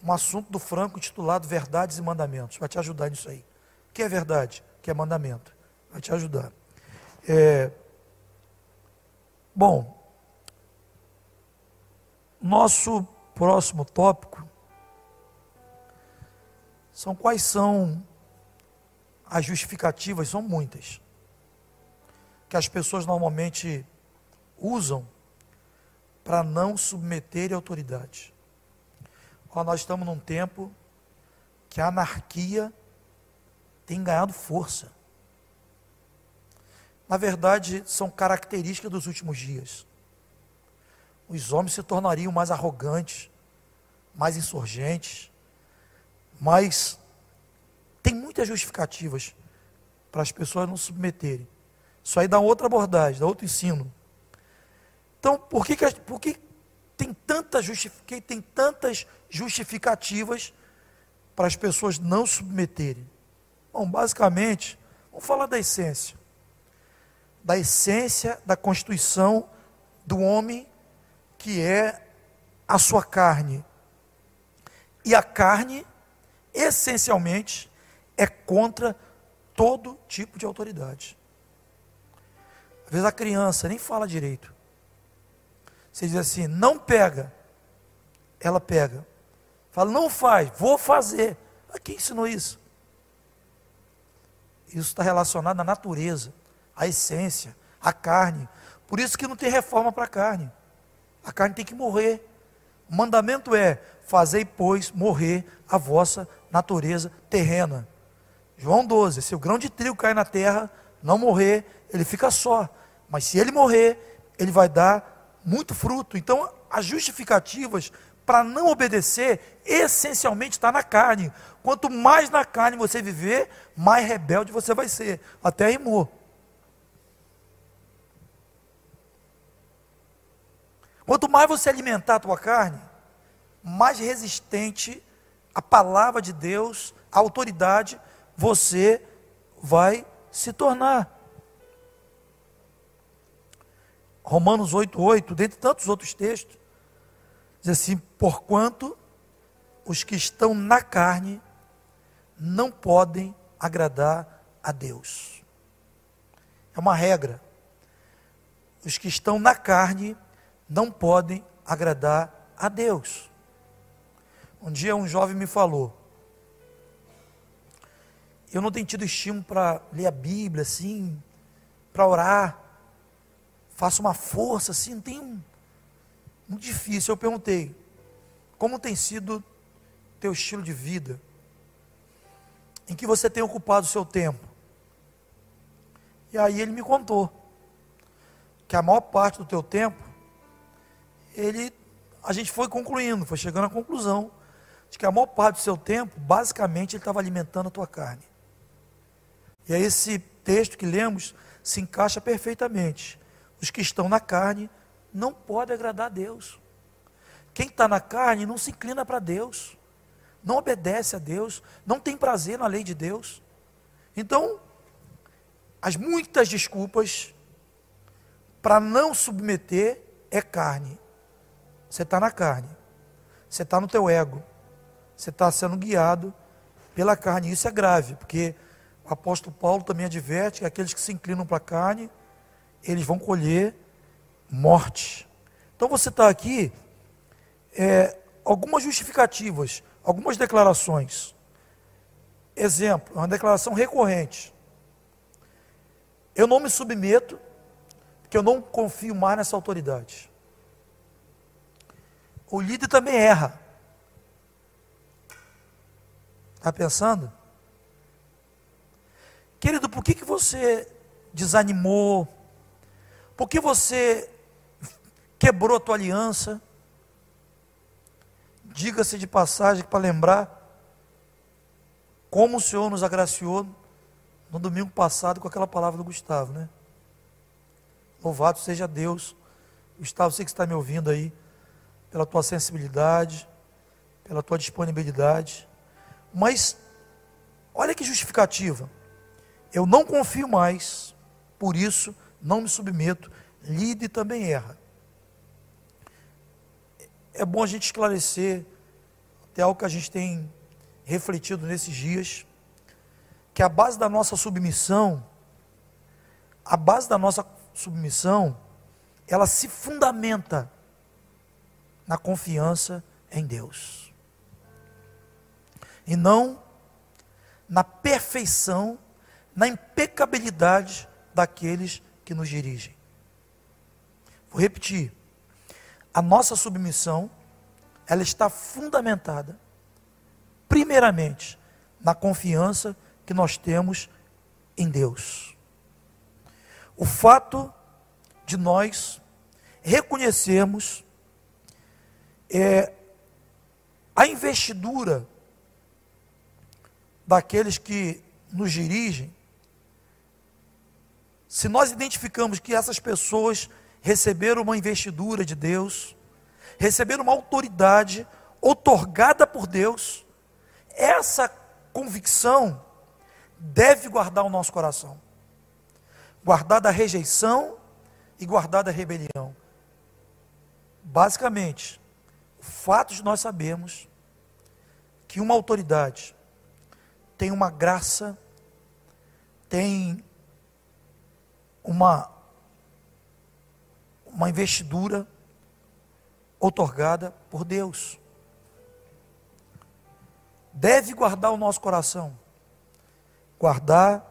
um assunto do Franco intitulado Verdades e Mandamentos. Vai te ajudar nisso aí. O que é verdade? O que é mandamento? Vai te ajudar. É, bom, nosso próximo tópico são quais são as justificativas, são muitas, que as pessoas normalmente usam para não submeter a autoridade. Ó, nós estamos num tempo que a anarquia tem ganhado força. Na verdade, são características dos últimos dias. Os homens se tornariam mais arrogantes, mais insurgentes, mas tem muitas justificativas para as pessoas não submeterem. Isso aí dá outra abordagem, dá outro ensino. Então, por que, que, por que tem, justific, tem tantas justificativas para as pessoas não submeterem? Bom, basicamente, vamos falar da essência. Da essência da constituição do homem, que é a sua carne. E a carne essencialmente, é contra todo tipo de autoridade. Às vezes a criança nem fala direito. Você diz assim, não pega. Ela pega. Fala, não faz, vou fazer. A quem ensinou isso? Isso está relacionado à natureza, à essência, à carne. Por isso que não tem reforma para a carne. A carne tem que morrer. O mandamento é: fazei, pois, morrer a vossa natureza terrena. João 12: se o grão de trigo cair na terra, não morrer, ele fica só. Mas se ele morrer, ele vai dar muito fruto. Então, as justificativas para não obedecer, essencialmente está na carne. Quanto mais na carne você viver, mais rebelde você vai ser. Até rimou. Quanto mais você alimentar a tua carne, mais resistente a palavra de Deus, a autoridade, você vai se tornar. Romanos 8,8, dentre tantos outros textos, diz assim: Porquanto os que estão na carne não podem agradar a Deus. É uma regra. Os que estão na carne não podem agradar a Deus. Um dia um jovem me falou: Eu não tenho tido estímulo para ler a Bíblia, assim, para orar. Faço uma força, assim, não tenho. Muito difícil. Eu perguntei: Como tem sido teu estilo de vida? Em que você tem ocupado o seu tempo? E aí ele me contou que a maior parte do teu tempo, ele, a gente foi concluindo, foi chegando à conclusão de que a maior parte do seu tempo, basicamente, ele estava alimentando a tua carne. E aí esse texto que lemos se encaixa perfeitamente. Os que estão na carne não podem agradar a Deus. Quem está na carne não se inclina para Deus, não obedece a Deus, não tem prazer na lei de Deus. Então, as muitas desculpas para não submeter é carne. Você está na carne, você está no teu ego, você está sendo guiado pela carne. Isso é grave, porque o apóstolo Paulo também adverte que aqueles que se inclinam para a carne, eles vão colher morte. Então você está aqui, é, algumas justificativas, algumas declarações. Exemplo, uma declaração recorrente. Eu não me submeto, porque eu não confio mais nessa autoridade. O líder também erra. Está pensando? Querido, por que, que você desanimou? Por que você quebrou a tua aliança? Diga-se de passagem para lembrar como o Senhor nos agraciou no domingo passado com aquela palavra do Gustavo, né? Louvado seja Deus. Gustavo, você que está me ouvindo aí, pela tua sensibilidade, pela tua disponibilidade. Mas, olha que justificativa. Eu não confio mais, por isso não me submeto. Lide também erra. É bom a gente esclarecer, até algo que a gente tem refletido nesses dias que a base da nossa submissão, a base da nossa submissão, ela se fundamenta na confiança em Deus. E não na perfeição, na impecabilidade daqueles que nos dirigem. Vou repetir. A nossa submissão, ela está fundamentada primeiramente na confiança que nós temos em Deus. O fato de nós reconhecermos é, a investidura daqueles que nos dirigem, se nós identificamos que essas pessoas receberam uma investidura de Deus, receberam uma autoridade otorgada por Deus, essa convicção deve guardar o nosso coração. Guardar da rejeição e guardar da rebelião. Basicamente, o fato de nós sabermos que uma autoridade tem uma graça, tem uma uma investidura otorgada por Deus. Deve guardar o nosso coração guardar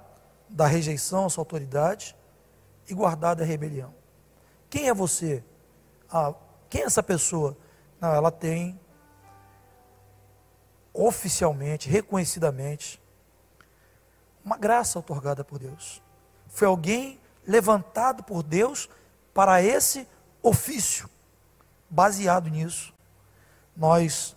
da rejeição à sua autoridade e guardar da rebelião. Quem é você? Ah, quem é essa pessoa? Não, ela tem oficialmente, reconhecidamente, uma graça otorgada por Deus. Foi alguém levantado por Deus para esse ofício. Baseado nisso, nós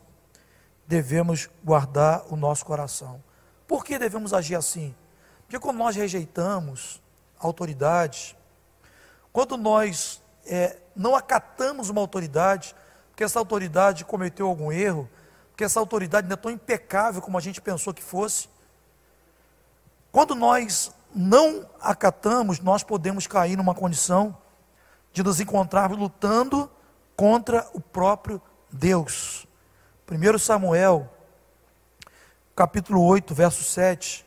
devemos guardar o nosso coração. Por que devemos agir assim? Porque quando nós rejeitamos autoridades, quando nós é, não acatamos uma autoridade, porque essa autoridade cometeu algum erro, porque essa autoridade não é tão impecável como a gente pensou que fosse, quando nós não acatamos, nós podemos cair numa condição de nos encontrarmos lutando contra o próprio Deus. 1 Samuel capítulo 8, verso 7,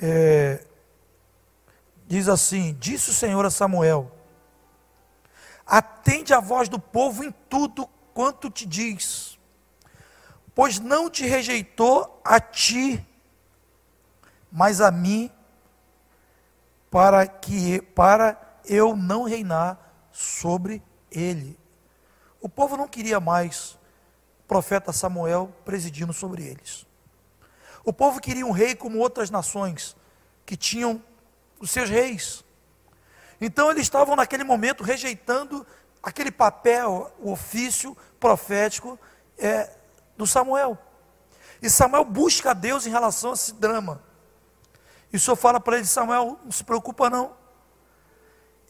é, diz assim: Disse o Senhor a Samuel: Atende a voz do povo em tudo quanto te diz, pois não te rejeitou a ti, mas a mim, para que para eu não reinar sobre ele. O povo não queria mais o profeta Samuel presidindo sobre eles. O povo queria um rei como outras nações, que tinham os seus reis. Então eles estavam naquele momento rejeitando aquele papel, o ofício profético é, do Samuel. E Samuel busca a Deus em relação a esse drama. E o Senhor fala para ele: Samuel, não se preocupa não.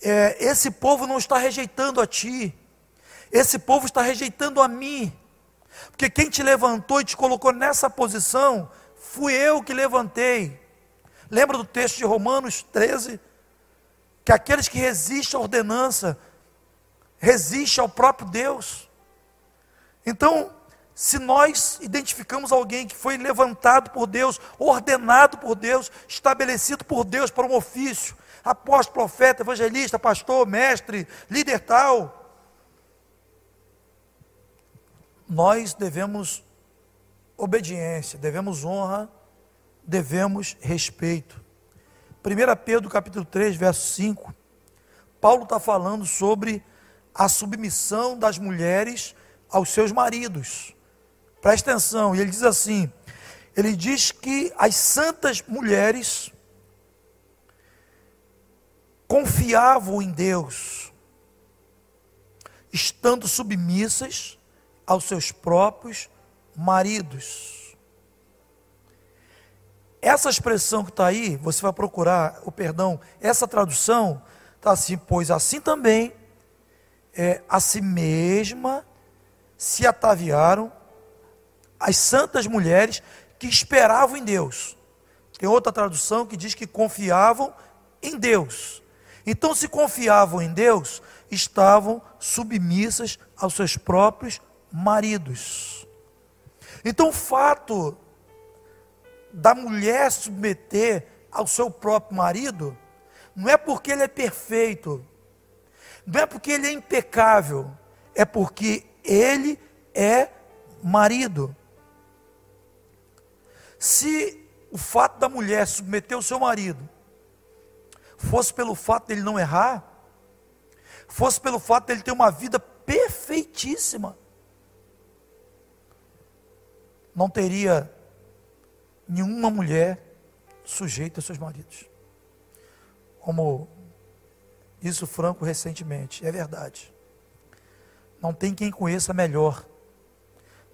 É, esse povo não está rejeitando a ti, esse povo está rejeitando a mim, porque quem te levantou e te colocou nessa posição fui eu que levantei. Lembra do texto de Romanos 13? Que aqueles que resistem à ordenança, resistem ao próprio Deus. Então, se nós identificamos alguém que foi levantado por Deus, ordenado por Deus, estabelecido por Deus para um ofício, apóstolo, profeta, evangelista, pastor, mestre, líder tal, nós devemos obediência, devemos honra, devemos respeito. 1 Pedro capítulo 3, verso 5, Paulo está falando sobre a submissão das mulheres aos seus maridos. Presta atenção, e ele diz assim: ele diz que as santas mulheres confiavam em Deus, estando submissas aos seus próprios maridos. Essa expressão que está aí, você vai procurar o perdão, essa tradução está assim, pois assim também é, a si mesma se ataviaram as santas mulheres que esperavam em Deus. Tem outra tradução que diz que confiavam em Deus. Então, se confiavam em Deus, estavam submissas aos seus próprios maridos. Então, o fato da mulher submeter ao seu próprio marido, não é porque ele é perfeito, não é porque ele é impecável, é porque ele é marido. Se o fato da mulher submeter o seu marido fosse pelo fato dele não errar, fosse pelo fato dele ter uma vida perfeitíssima, não teria nenhuma mulher sujeita a seus maridos. Como isso Franco recentemente, é verdade. Não tem quem conheça melhor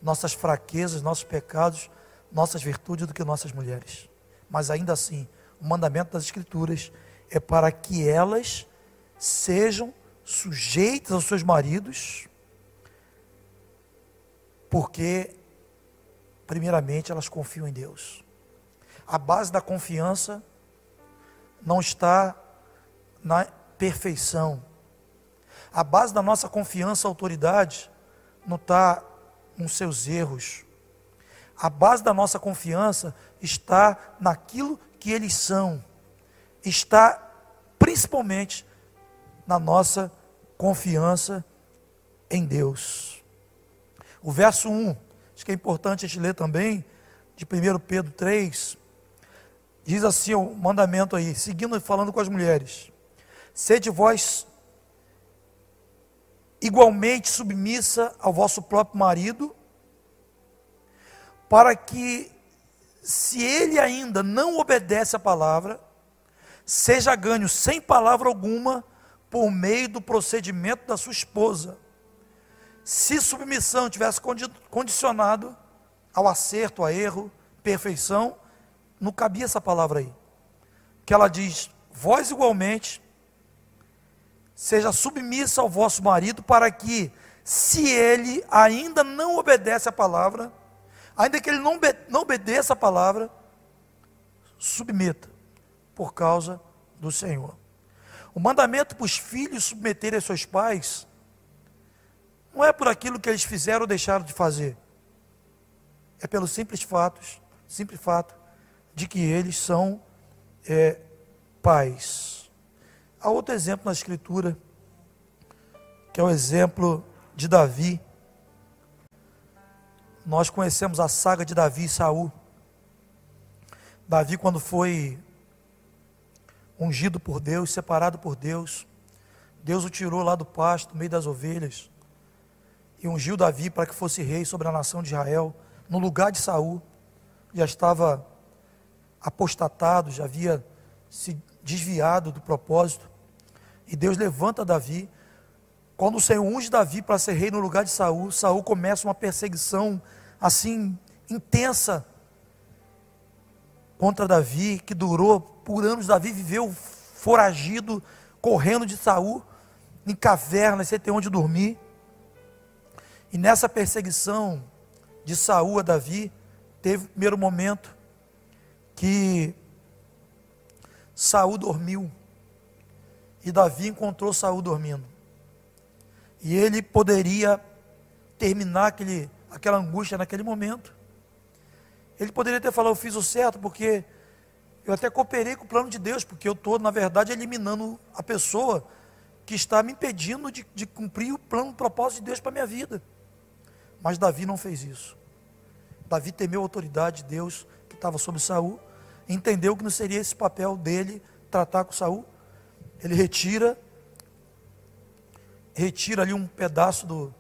nossas fraquezas, nossos pecados, nossas virtudes do que nossas mulheres. Mas ainda assim, o mandamento das Escrituras é para que elas sejam sujeitas aos seus maridos, porque, primeiramente, elas confiam em Deus. A base da confiança não está na perfeição. A base da nossa confiança, autoridade, não está nos seus erros, a base da nossa confiança está naquilo que eles são, está principalmente na nossa confiança em Deus. O verso 1, acho que é importante a gente ler também, de 1 Pedro 3, diz assim o mandamento aí, seguindo falando com as mulheres: Sede vós igualmente submissa ao vosso próprio marido, para que, se ele ainda não obedece à palavra, seja ganho sem palavra alguma por meio do procedimento da sua esposa. Se submissão tivesse condicionado ao acerto, a erro, perfeição, não cabia essa palavra aí. Que ela diz: vós igualmente seja submissa ao vosso marido, para que, se ele ainda não obedece à palavra, ainda que ele não, não obedeça a palavra, submeta, por causa do Senhor. O mandamento para os filhos submeterem a seus pais, não é por aquilo que eles fizeram ou deixaram de fazer, é pelo simples fato, simples fato de que eles são é, pais. Há outro exemplo na Escritura, que é o exemplo de Davi, nós conhecemos a saga de Davi e Saul. Davi, quando foi ungido por Deus, separado por Deus, Deus o tirou lá do pasto, no meio das ovelhas, e ungiu Davi para que fosse rei sobre a nação de Israel, no lugar de Saul. Já estava apostatado, já havia se desviado do propósito. E Deus levanta Davi. Quando o Senhor unge Davi para ser rei no lugar de Saul, Saul começa uma perseguição assim intensa contra Davi, que durou por anos. Davi viveu foragido, correndo de Saul, em cavernas, sem ter onde dormir. E nessa perseguição de Saul a Davi, teve o primeiro momento que Saul dormiu e Davi encontrou Saul dormindo. E ele poderia terminar aquele aquela angústia naquele momento. Ele poderia ter falado, eu fiz o certo, porque eu até cooperei com o plano de Deus, porque eu estou, na verdade, eliminando a pessoa que está me impedindo de, de cumprir o plano, o propósito de Deus para a minha vida. Mas Davi não fez isso. Davi temeu a autoridade de Deus que estava sobre Saul, entendeu que não seria esse papel dele tratar com Saul. Ele retira retira ali um pedaço do,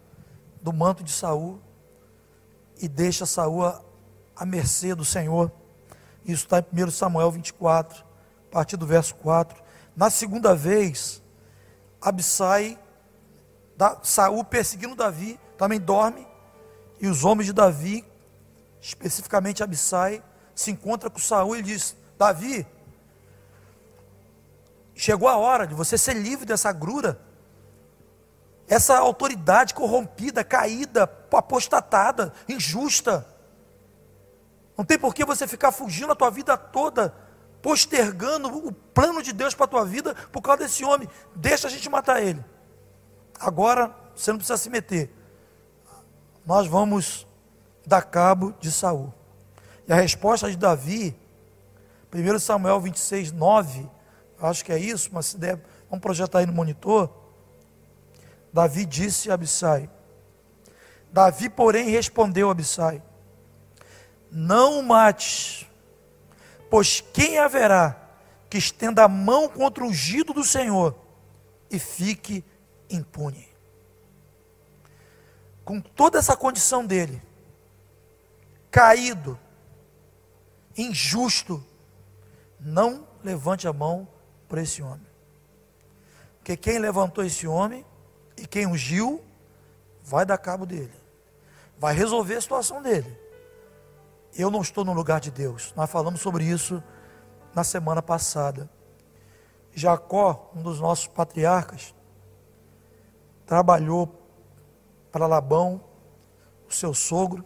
do manto de Saul e deixa Saul à, mercê do Senhor. Isso está em 1 Samuel 24, a partir do verso 4. Na segunda vez, Absai, da, Saul perseguindo Davi, também dorme, e os homens de Davi, especificamente Absai, se encontra com Saul e diz: Davi, chegou a hora de você ser livre dessa grura essa autoridade corrompida, caída, apostatada, injusta. Não tem por que você ficar fugindo a tua vida toda, postergando o plano de Deus para a tua vida por causa desse homem. Deixa a gente matar ele. Agora você não precisa se meter. Nós vamos dar cabo de Saul. E a resposta de Davi, 1 Samuel 26, 9, acho que é isso, mas se der, vamos projetar aí no monitor. Davi disse a Abissai. Davi, porém, respondeu a Abissai: Não o mates, pois quem haverá que estenda a mão contra o ungido do Senhor e fique impune? Com toda essa condição dele, caído, injusto, não levante a mão para esse homem. Porque quem levantou esse homem e quem ungiu vai dar cabo dele, vai resolver a situação dele. Eu não estou no lugar de Deus. Nós falamos sobre isso na semana passada. Jacó, um dos nossos patriarcas, trabalhou para Labão, o seu sogro.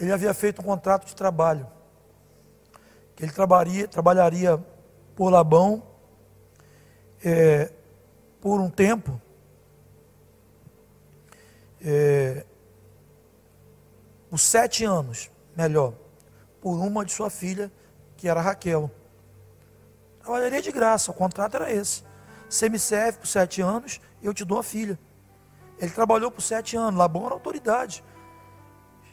Ele havia feito um contrato de trabalho, que ele trabalharia, trabalharia por Labão é, por um tempo, é, por sete anos, melhor, por uma de sua filha, que era Raquel. Trabalharia de graça, o contrato era esse. Você me serve por sete anos, eu te dou a filha. Ele trabalhou por sete anos, Labão era autoridade.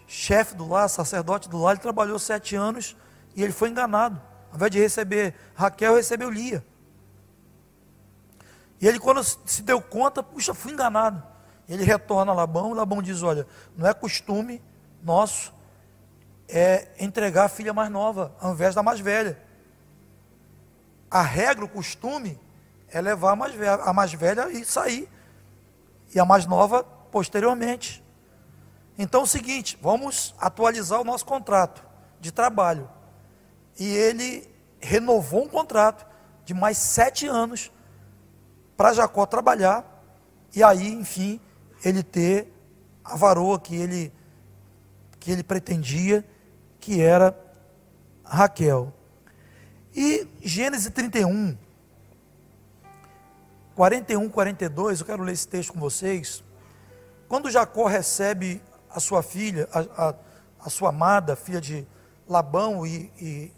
Chefe do lar, sacerdote do lar, ele trabalhou sete anos e ele foi enganado. Ao invés de receber Raquel, recebeu Lia. E ele, quando se deu conta, puxa, fui enganado. Ele retorna a Labão, e Labão diz: Olha, não é costume nosso é entregar a filha mais nova, ao invés da mais velha. A regra, o costume, é levar a mais velha, a mais velha e sair, e a mais nova posteriormente. Então é o seguinte, vamos atualizar o nosso contrato de trabalho. E ele renovou um contrato de mais sete anos para Jacó trabalhar, e aí, enfim, ele ter a varoa que ele, que ele pretendia, que era Raquel. E Gênesis 31, 41, 42, eu quero ler esse texto com vocês. Quando Jacó recebe a sua filha, a, a, a sua amada, filha de Labão, e, e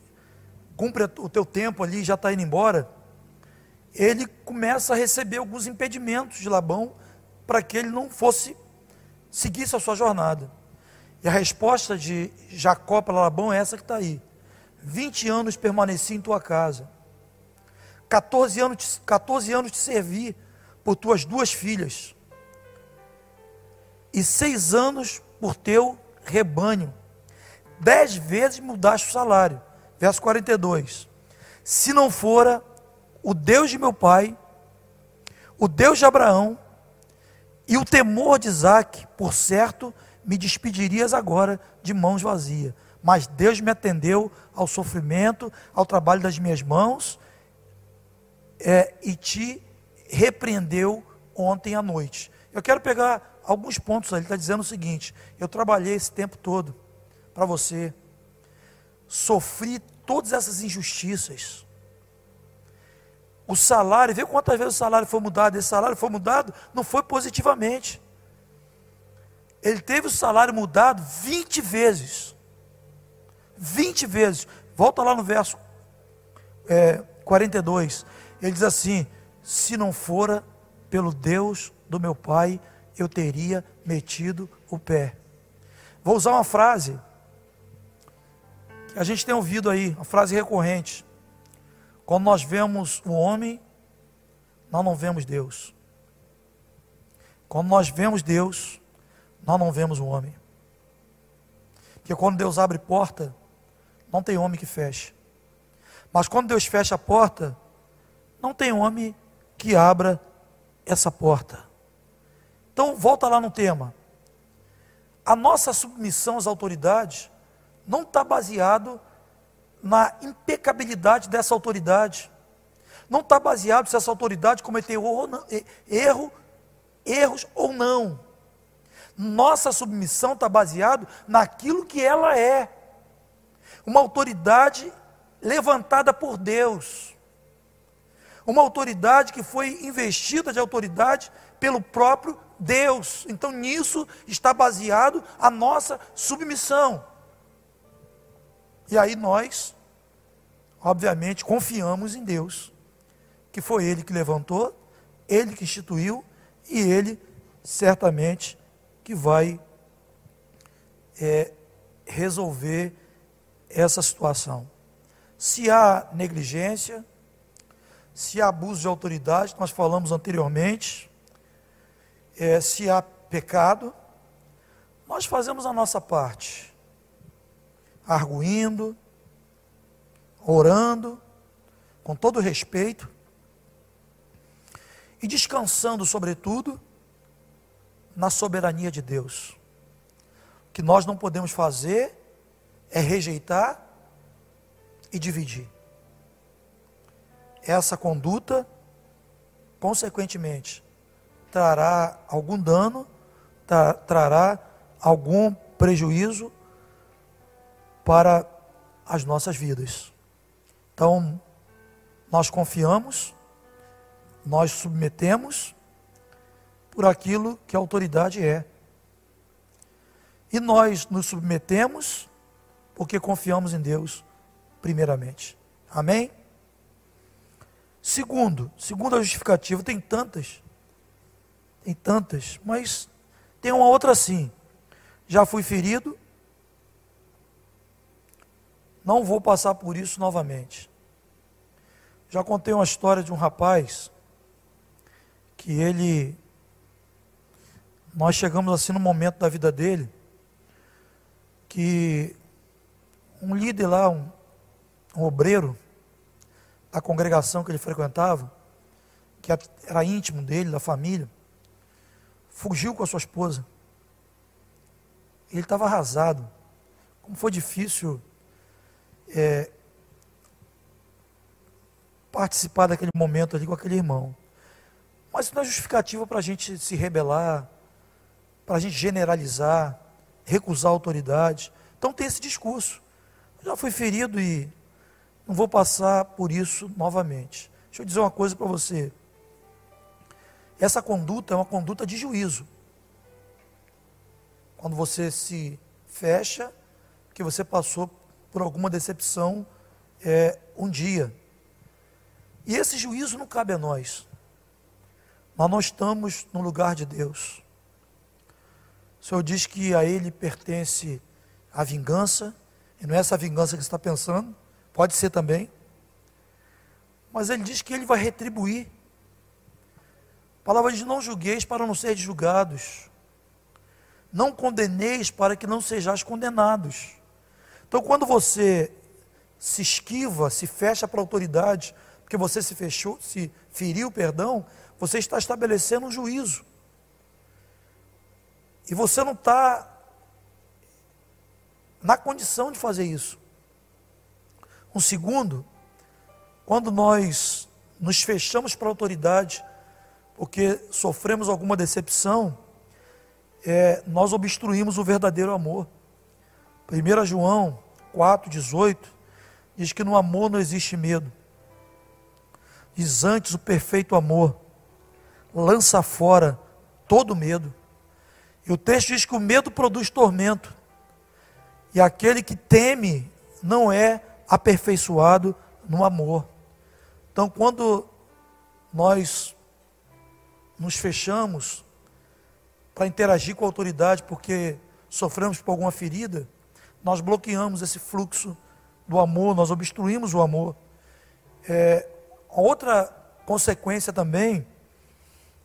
cumpre o teu tempo ali, já está indo embora, ele começa a receber alguns impedimentos de Labão para que ele não fosse seguisse a sua jornada. E a resposta de Jacó para Labão é essa que está aí. 20 anos permaneci em tua casa. 14 anos, 14 anos te servi por tuas duas filhas. E seis anos por teu rebanho. Dez vezes mudaste o salário. Verso 42. Se não fora o Deus de meu pai, o Deus de Abraão, e o temor de Isaac, por certo, me despedirias agora de mãos vazias. Mas Deus me atendeu ao sofrimento, ao trabalho das minhas mãos, é, e te repreendeu ontem à noite. Eu quero pegar alguns pontos ali. Ele está dizendo o seguinte: eu trabalhei esse tempo todo para você, sofri todas essas injustiças, o salário, vê quantas vezes o salário foi mudado. Esse salário foi mudado, não foi positivamente. Ele teve o salário mudado 20 vezes. 20 vezes. Volta lá no verso é, 42. Ele diz assim: Se não fora pelo Deus do meu pai eu teria metido o pé. Vou usar uma frase que a gente tem ouvido aí, uma frase recorrente. Quando nós vemos o homem, nós não vemos Deus. Quando nós vemos Deus, nós não vemos o homem. Porque quando Deus abre porta, não tem homem que feche. Mas quando Deus fecha a porta, não tem homem que abra essa porta. Então, volta lá no tema. A nossa submissão às autoridades não está baseado na impecabilidade dessa autoridade. Não está baseado se essa autoridade cometeu erro, erros ou não. Nossa submissão está baseado naquilo que ela é. Uma autoridade levantada por Deus. Uma autoridade que foi investida de autoridade pelo próprio Deus. Então nisso está baseado a nossa submissão. E aí nós, obviamente, confiamos em Deus, que foi Ele que levantou, Ele que instituiu e Ele certamente que vai é, resolver essa situação. Se há negligência, se há abuso de autoridade, nós falamos anteriormente, é, se há pecado, nós fazemos a nossa parte arguindo, orando, com todo respeito, e descansando, sobretudo, na soberania de Deus. O que nós não podemos fazer é rejeitar e dividir. Essa conduta, consequentemente, trará algum dano, tra trará algum prejuízo para as nossas vidas. Então, nós confiamos, nós submetemos por aquilo que a autoridade é. E nós nos submetemos porque confiamos em Deus, primeiramente. Amém? Segundo, segunda justificativa, tem tantas, tem tantas, mas tem uma outra assim. Já fui ferido, não vou passar por isso novamente. Já contei uma história de um rapaz que ele nós chegamos assim no momento da vida dele que um líder lá, um, um obreiro da congregação que ele frequentava, que era íntimo dele, da família, fugiu com a sua esposa. Ele estava arrasado. Como foi difícil é, participar daquele momento ali com aquele irmão. Mas isso não é justificativa para a gente se rebelar, para a gente generalizar, recusar autoridade. Então tem esse discurso. Eu já fui ferido e não vou passar por isso novamente. Deixa eu dizer uma coisa para você. Essa conduta é uma conduta de juízo. Quando você se fecha, que você passou por alguma decepção é, um dia. E esse juízo não cabe a nós. Nós não estamos no lugar de Deus. O Senhor diz que a Ele pertence a vingança, e não é essa vingança que você está pensando, pode ser também. Mas Ele diz que Ele vai retribuir. A palavra diz: não julgueis para não ser julgados. Não condeneis para que não sejais condenados. Então, quando você se esquiva, se fecha para a autoridade, porque você se fechou, se feriu, perdão, você está estabelecendo um juízo. E você não está na condição de fazer isso. Um segundo, quando nós nos fechamos para a autoridade, porque sofremos alguma decepção, é, nós obstruímos o verdadeiro amor. 1 João 4,18 diz que no amor não existe medo. Diz antes o perfeito amor lança fora todo medo. E o texto diz que o medo produz tormento. E aquele que teme não é aperfeiçoado no amor. Então, quando nós nos fechamos para interagir com a autoridade porque sofremos por alguma ferida, nós bloqueamos esse fluxo do amor, nós obstruímos o amor. É, outra consequência também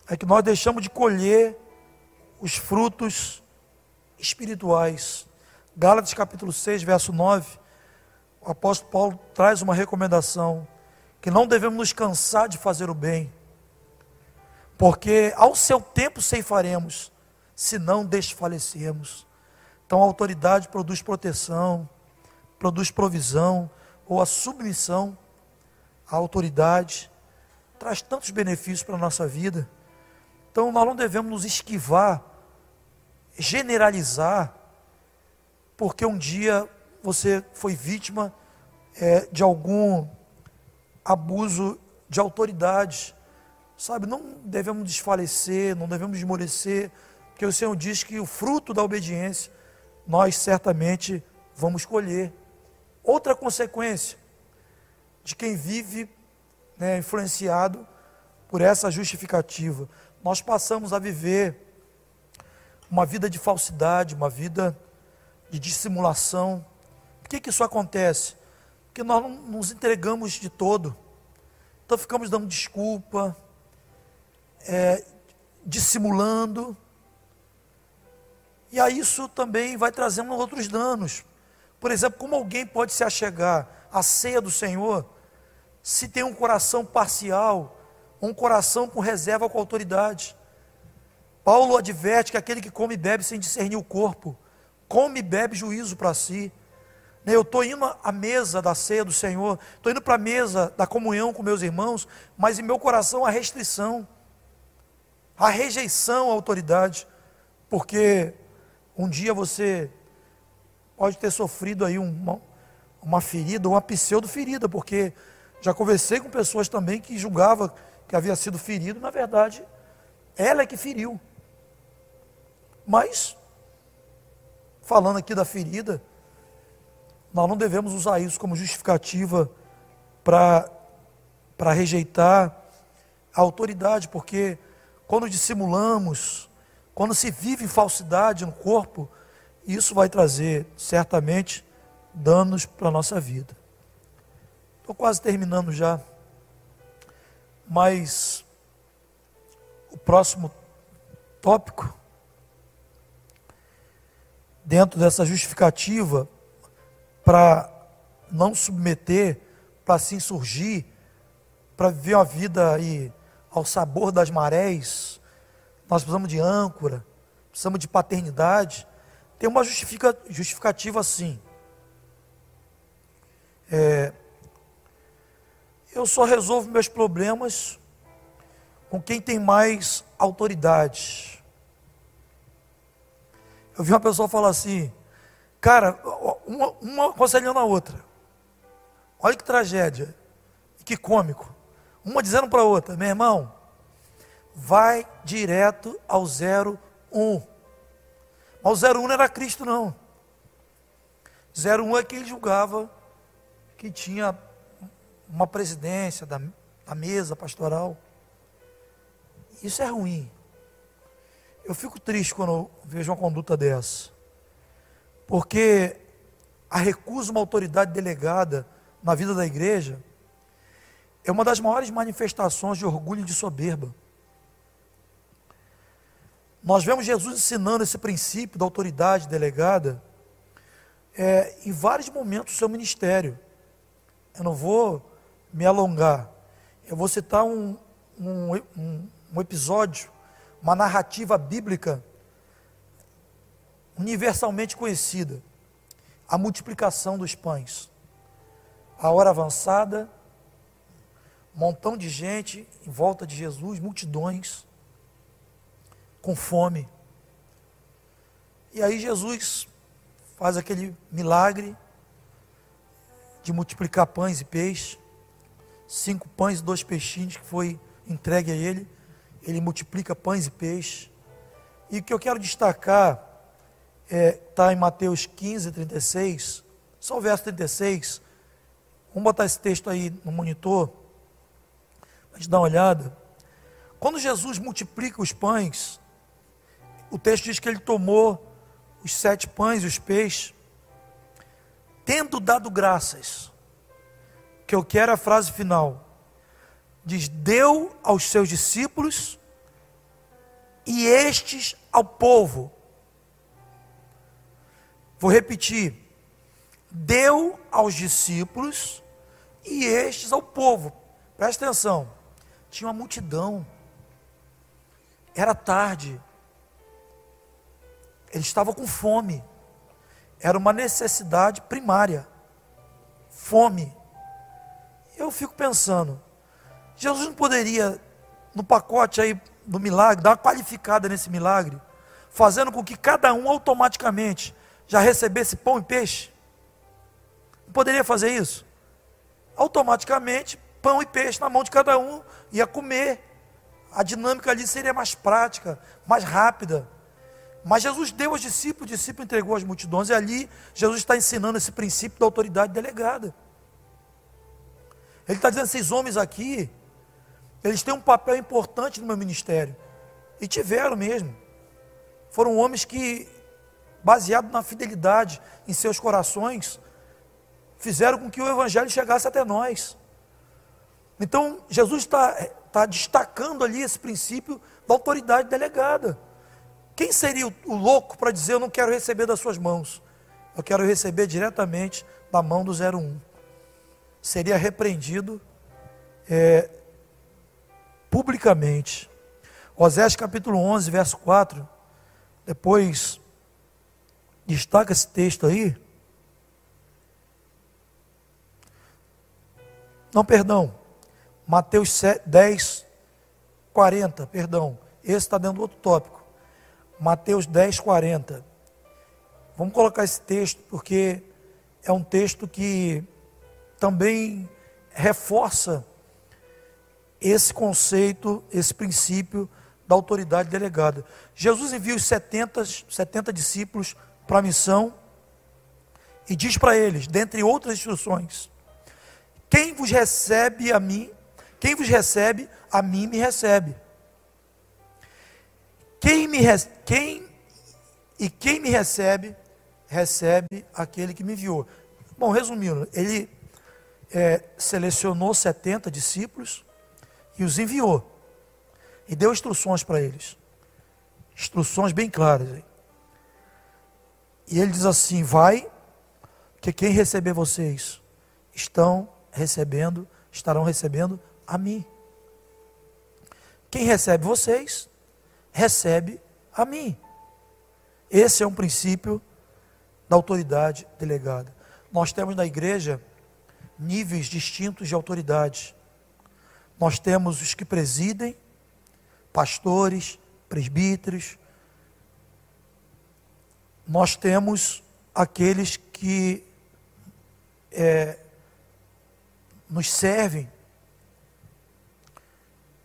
é que nós deixamos de colher os frutos espirituais. Gálatas capítulo 6, verso 9, o apóstolo Paulo traz uma recomendação que não devemos nos cansar de fazer o bem, porque ao seu tempo ceifaremos, se não desfalecemos. Então a autoridade produz proteção, produz provisão, ou a submissão à autoridade traz tantos benefícios para a nossa vida. Então nós não devemos nos esquivar, generalizar, porque um dia você foi vítima é, de algum abuso de autoridade. Sabe, não devemos desfalecer, não devemos esmorecer, porque o Senhor diz que o fruto da obediência nós certamente vamos colher. Outra consequência de quem vive né, influenciado por essa justificativa, nós passamos a viver uma vida de falsidade, uma vida de dissimulação. Por que, que isso acontece? Porque nós não nos entregamos de todo. Então ficamos dando desculpa, é, dissimulando. E aí isso também vai trazendo outros danos. Por exemplo, como alguém pode se achegar à ceia do Senhor se tem um coração parcial, um coração com reserva com autoridade? Paulo adverte que aquele que come e bebe sem discernir o corpo, come e bebe juízo para si. Né, eu estou indo à mesa da ceia do Senhor, estou indo para a mesa da comunhão com meus irmãos, mas em meu coração há restrição, há rejeição à autoridade, porque um dia você pode ter sofrido aí uma, uma ferida, uma pseudo-ferida, porque já conversei com pessoas também que julgavam que havia sido ferido, na verdade, ela é que feriu. Mas, falando aqui da ferida, nós não devemos usar isso como justificativa para rejeitar a autoridade, porque quando dissimulamos, quando se vive falsidade no corpo, isso vai trazer certamente danos para a nossa vida. Estou quase terminando já, mas o próximo tópico dentro dessa justificativa para não submeter, para se insurgir, para viver uma vida aí ao sabor das marés, nós precisamos de âncora, precisamos de paternidade. Tem uma justifica, justificativa assim. É, eu só resolvo meus problemas com quem tem mais autoridade. Eu vi uma pessoa falar assim, cara, uma, uma aconselhando a outra. Olha que tragédia, que cômico. Uma dizendo para a outra, meu irmão, vai direto ao 01. Mas o 01 não era Cristo, não. 01 é quem julgava que tinha uma presidência da, da mesa pastoral. Isso é ruim. Eu fico triste quando vejo uma conduta dessa. Porque a recusa uma autoridade delegada na vida da igreja é uma das maiores manifestações de orgulho e de soberba. Nós vemos Jesus ensinando esse princípio da autoridade delegada é, em vários momentos do seu ministério. Eu não vou me alongar. Eu vou citar um, um, um, um episódio uma narrativa bíblica universalmente conhecida: a multiplicação dos pães. A hora avançada, montão de gente em volta de Jesus, multidões, com fome. E aí Jesus faz aquele milagre de multiplicar pães e peixes, cinco pães e dois peixinhos que foi entregue a ele ele multiplica pães e peixes. E o que eu quero destacar está é, tá em Mateus 15, 36, só o verso 36. Vamos botar esse texto aí no monitor, para a gente dar uma olhada. Quando Jesus multiplica os pães, o texto diz que ele tomou os sete pães e os peixes, tendo dado graças, que eu quero a frase final, diz: deu aos seus discípulos e estes ao povo. Vou repetir: deu aos discípulos e estes ao povo. Presta atenção, tinha uma multidão, era tarde, ele estava com fome. Era uma necessidade primária. Fome. Eu fico pensando, Jesus não poderia, no pacote aí do milagre, dar uma qualificada nesse milagre, fazendo com que cada um automaticamente já recebesse pão e peixe? Não poderia fazer isso? Automaticamente, pão e peixe na mão de cada um, ia comer. A dinâmica ali seria mais prática, mais rápida. Mas Jesus deu aos discípulos, o discípulo entregou às multidões, e ali Jesus está ensinando esse princípio da autoridade delegada. Ele está dizendo: esses homens aqui, eles têm um papel importante no meu ministério. E tiveram mesmo. Foram homens que, baseado na fidelidade em seus corações, fizeram com que o Evangelho chegasse até nós. Então, Jesus está, está destacando ali esse princípio da autoridade delegada. Quem seria o, louco para dizer eu não quero receber das suas mãos? Eu quero receber diretamente da mão do 01. Seria repreendido é, publicamente. Osés capítulo 11, verso 4. Depois destaca esse texto aí. Não, perdão. Mateus 10, 40, perdão. Esse está dentro do outro tópico. Mateus 10, 40. Vamos colocar esse texto porque é um texto que também reforça esse conceito, esse princípio da autoridade delegada. Jesus envia os 70, 70 discípulos para a missão e diz para eles, dentre outras instruções: Quem vos recebe a mim, quem vos recebe, a mim me recebe. Quem me quem e quem me recebe recebe aquele que me enviou. Bom, resumindo, ele é, selecionou 70 discípulos e os enviou e deu instruções para eles, instruções bem claras. Hein? E ele diz assim: vai, que quem receber vocês estão recebendo, estarão recebendo a mim. Quem recebe vocês recebe a mim. Esse é um princípio da autoridade delegada. Nós temos na igreja níveis distintos de autoridade. Nós temos os que presidem, pastores, presbíteros. Nós temos aqueles que é, nos servem,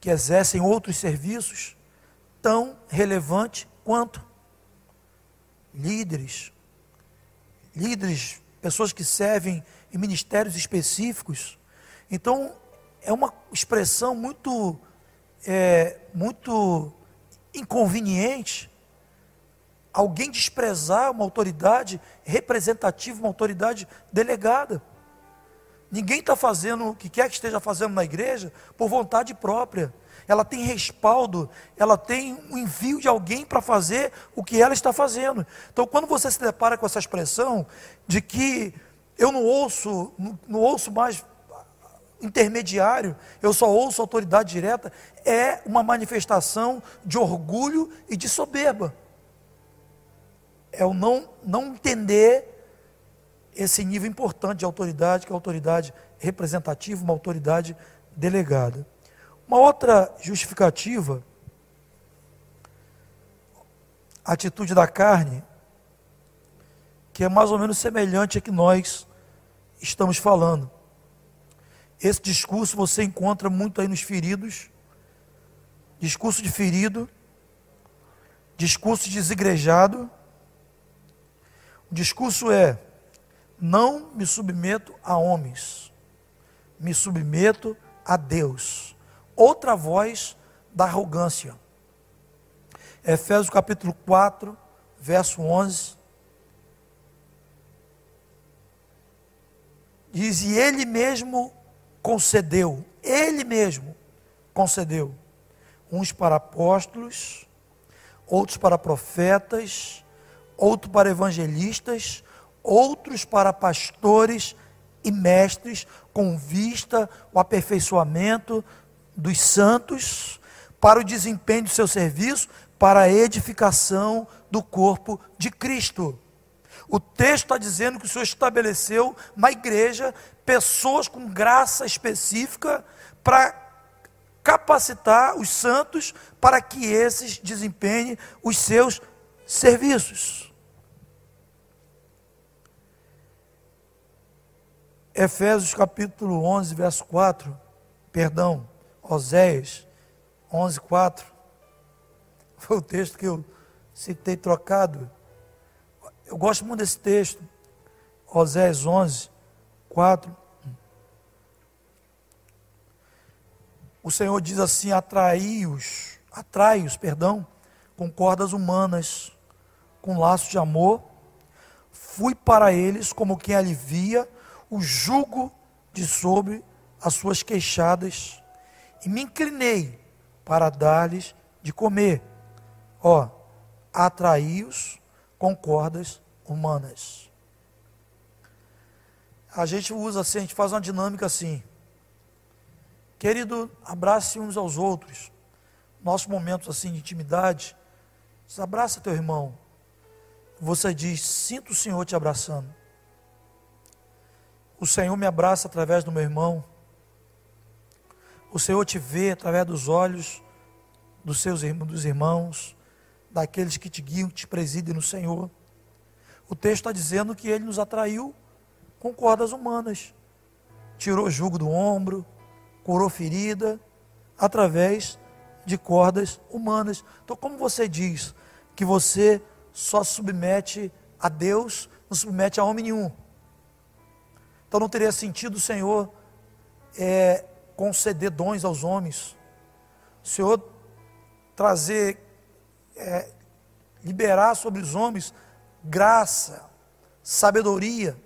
que exercem outros serviços tão relevante quanto líderes, líderes, pessoas que servem em ministérios específicos. Então, é uma expressão muito, é, muito inconveniente alguém desprezar uma autoridade representativa, uma autoridade delegada. Ninguém está fazendo o que quer que esteja fazendo na igreja por vontade própria ela tem respaldo, ela tem um envio de alguém para fazer o que ela está fazendo. Então, quando você se depara com essa expressão de que eu não ouço, não, ouço mais intermediário, eu só ouço autoridade direta, é uma manifestação de orgulho e de soberba. É o não, não entender esse nível importante de autoridade, que é a autoridade representativa, uma autoridade delegada. Uma outra justificativa, a atitude da carne, que é mais ou menos semelhante a que nós estamos falando. Esse discurso você encontra muito aí nos feridos, discurso de ferido, discurso de desigrejado. O discurso é: não me submeto a homens, me submeto a Deus outra voz da arrogância. Efésios capítulo 4, verso 11. Diz: E ele mesmo concedeu, ele mesmo concedeu, uns para apóstolos, outros para profetas, outros para evangelistas, outros para pastores e mestres, com vista ao aperfeiçoamento dos santos, para o desempenho do seu serviço, para a edificação do corpo de Cristo. O texto está dizendo que o Senhor estabeleceu na igreja pessoas com graça específica para capacitar os santos para que esses desempenhem os seus serviços. Efésios capítulo 11, verso 4, perdão, Oséias 11, 4, foi o texto que eu citei trocado. Eu gosto muito desse texto, Oséias 11, 4. O Senhor diz assim: atrai-os, atrai-os, perdão, com cordas humanas, com laços de amor. Fui para eles como quem alivia o jugo de sobre as suas queixadas e me inclinei para dar-lhes de comer. Ó, atraí-os com cordas humanas. A gente usa assim, a gente faz uma dinâmica assim. Querido, abrace uns aos outros. Nossos momentos assim de intimidade, você abraça teu irmão. Você diz: Sinto o Senhor te abraçando. O Senhor me abraça através do meu irmão. O Senhor te vê através dos olhos dos seus dos irmãos, daqueles que te guiam, que te presidem no Senhor. O texto está dizendo que ele nos atraiu com cordas humanas. Tirou jugo do ombro, curou ferida, através de cordas humanas. Então, como você diz que você só submete a Deus, não submete a homem nenhum. Então não teria sentido o Senhor é, conceder dons aos homens. O Senhor trazer, é, liberar sobre os homens graça, sabedoria.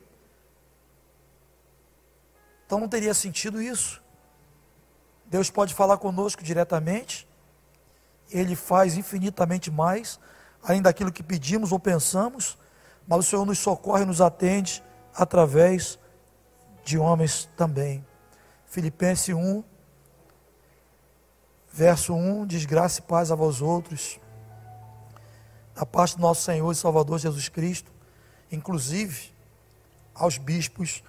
Então não teria sentido isso. Deus pode falar conosco diretamente, Ele faz infinitamente mais, além daquilo que pedimos ou pensamos, mas o Senhor nos socorre e nos atende através de homens também. Filipenses 1, verso 1, diz graça e paz a vós outros, da parte do nosso Senhor e Salvador Jesus Cristo, inclusive aos bispos,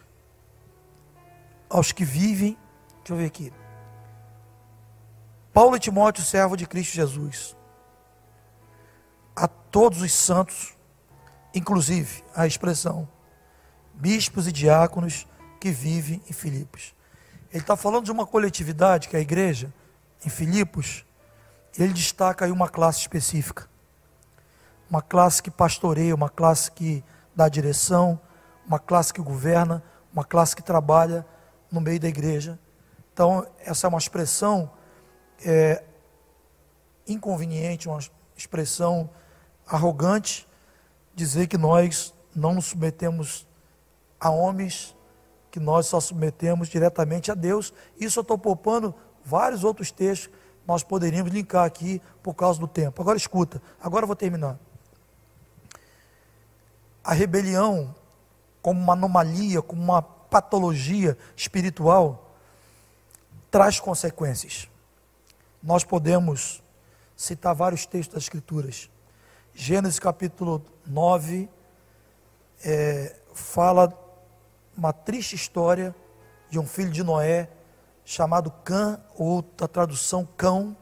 aos que vivem, deixa eu ver aqui, Paulo e Timóteo, servo de Cristo Jesus, a todos os santos, inclusive a expressão bispos e diáconos, que vive em Filipos. Ele está falando de uma coletividade, que é a igreja, em Filipos, ele destaca aí uma classe específica. Uma classe que pastoreia, uma classe que dá direção, uma classe que governa, uma classe que trabalha no meio da igreja. Então, essa é uma expressão é, inconveniente, uma expressão arrogante, dizer que nós não nos submetemos a homens que nós só submetemos diretamente a Deus. Isso eu estou poupando vários outros textos nós poderíamos linkar aqui por causa do tempo. Agora escuta, agora eu vou terminar. A rebelião, como uma anomalia, como uma patologia espiritual, traz consequências. Nós podemos citar vários textos das Escrituras. Gênesis capítulo 9 é, fala uma triste história de um filho de Noé chamado Cã, outra tradução Cão.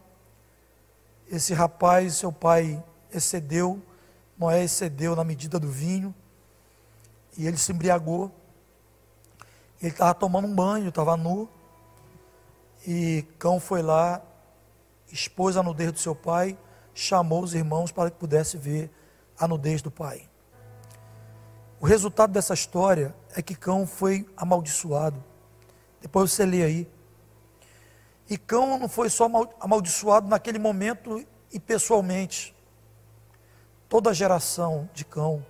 Esse rapaz, seu pai excedeu, Noé excedeu na medida do vinho, e ele se embriagou. Ele estava tomando um banho, estava nu, e Cão foi lá, expôs a nudez do seu pai, chamou os irmãos para que pudesse ver a nudez do pai. O resultado dessa história é que Cão foi amaldiçoado. Depois você lê aí. E Cão não foi só amaldiçoado naquele momento e pessoalmente. toda geração de cão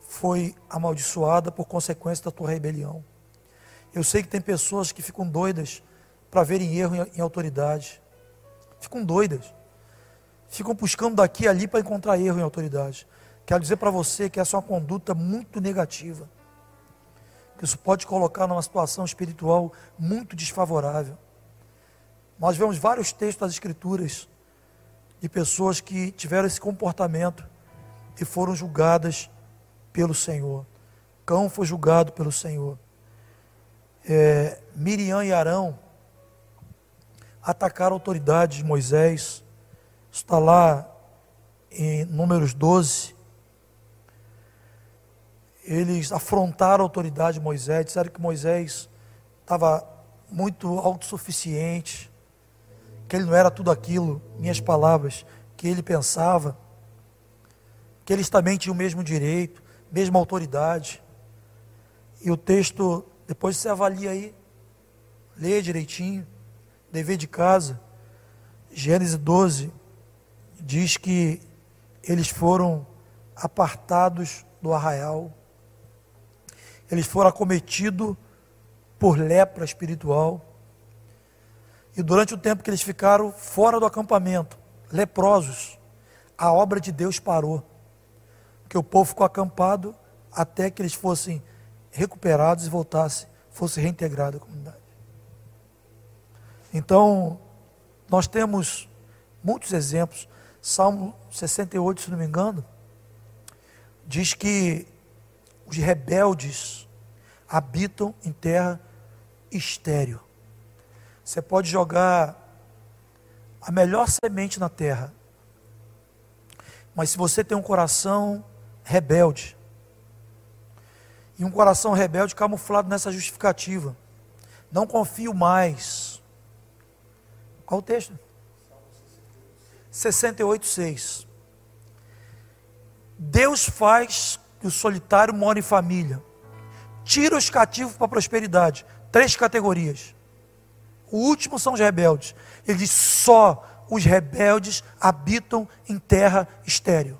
foi amaldiçoada por consequência da tua rebelião. Eu sei que tem pessoas que ficam doidas para verem erro em, em autoridade. Ficam doidas. Ficam buscando daqui e ali para encontrar erro em autoridade. Quero dizer para você que essa é uma conduta muito negativa. Isso pode colocar numa situação espiritual muito desfavorável. Nós vemos vários textos das Escrituras de pessoas que tiveram esse comportamento e foram julgadas pelo Senhor. Cão foi julgado pelo Senhor. É, Miriam e Arão atacaram a autoridade de Moisés. Está lá em Números 12. Eles afrontaram a autoridade de Moisés, disseram que Moisés estava muito autossuficiente, que ele não era tudo aquilo, minhas palavras, que ele pensava, que eles também tinham o mesmo direito, mesma autoridade. E o texto, depois você avalia aí, lê direitinho, dever de casa. Gênesis 12 diz que eles foram apartados do arraial, eles foram acometidos por lepra espiritual. E durante o tempo que eles ficaram fora do acampamento, leprosos, a obra de Deus parou. Porque o povo ficou acampado até que eles fossem recuperados e voltassem, fosse reintegrado à comunidade. Então, nós temos muitos exemplos. Salmo 68, se não me engano, diz que os rebeldes habitam em terra estéril. Você pode jogar a melhor semente na terra, mas se você tem um coração rebelde, e um coração rebelde camuflado nessa justificativa, não confio mais. Qual o texto? 68,6. Deus faz que o solitário more em família, tira os cativos para a prosperidade. Três categorias. O último são os rebeldes. Ele diz: só os rebeldes habitam em terra estéril.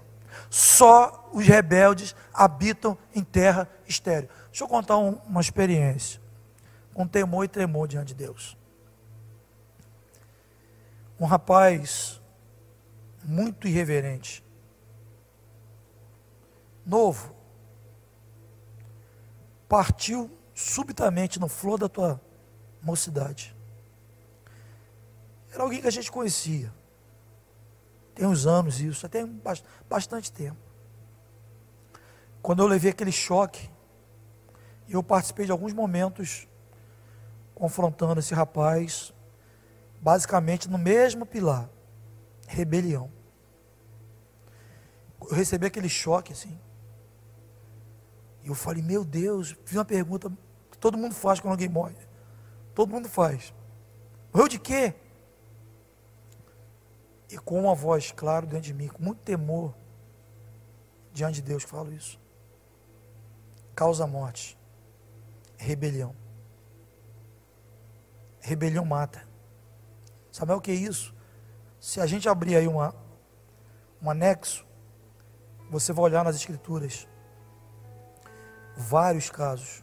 Só os rebeldes habitam em terra estéril. Deixa eu contar um, uma experiência. Com temor e tremor diante de Deus. Um rapaz muito irreverente, novo, partiu subitamente no flor da tua mocidade. Era alguém que a gente conhecia. Tem uns anos isso, até bastante tempo. Quando eu levei aquele choque, eu participei de alguns momentos confrontando esse rapaz, basicamente no mesmo pilar, rebelião. Eu recebi aquele choque assim. Eu falei, meu Deus, fiz uma pergunta que todo mundo faz quando alguém morre. Todo mundo faz. Morreu de quê? e com uma voz clara dentro de mim, com muito temor diante de Deus, falo isso. Causa morte, rebelião. Rebelião mata. Sabe o que é isso? Se a gente abrir aí uma, um anexo, você vai olhar nas escrituras vários casos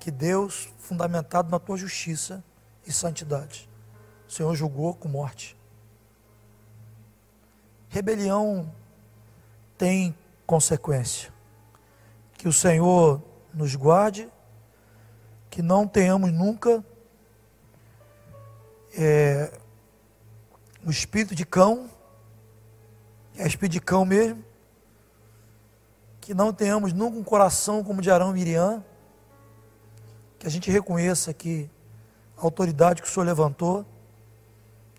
que Deus, fundamentado na tua justiça e santidade, o Senhor julgou com morte. Rebelião tem consequência. Que o Senhor nos guarde, que não tenhamos nunca é, o espírito de cão, é espírito de cão mesmo, que não tenhamos nunca um coração como de Arão e Miriam, que a gente reconheça que a autoridade que o Senhor levantou,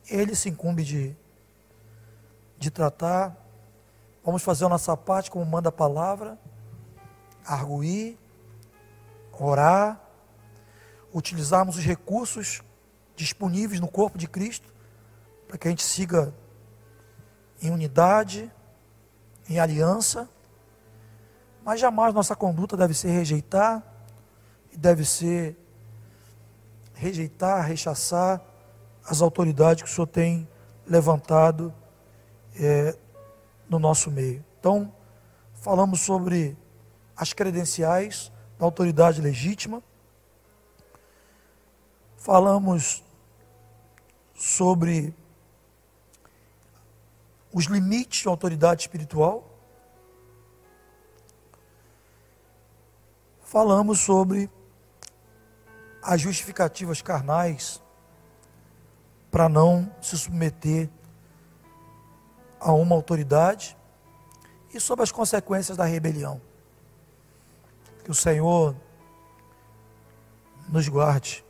ele se incumbe de de tratar. Vamos fazer a nossa parte como manda a palavra, arguir, orar, utilizarmos os recursos disponíveis no corpo de Cristo, para que a gente siga em unidade, em aliança, mas jamais nossa conduta deve ser rejeitar, e deve ser rejeitar, rechaçar as autoridades que o Senhor tem levantado é, no nosso meio. Então, falamos sobre as credenciais da autoridade legítima, falamos sobre os limites da autoridade espiritual, falamos sobre as justificativas carnais para não se submeter a uma autoridade e sobre as consequências da rebelião. Que o Senhor nos guarde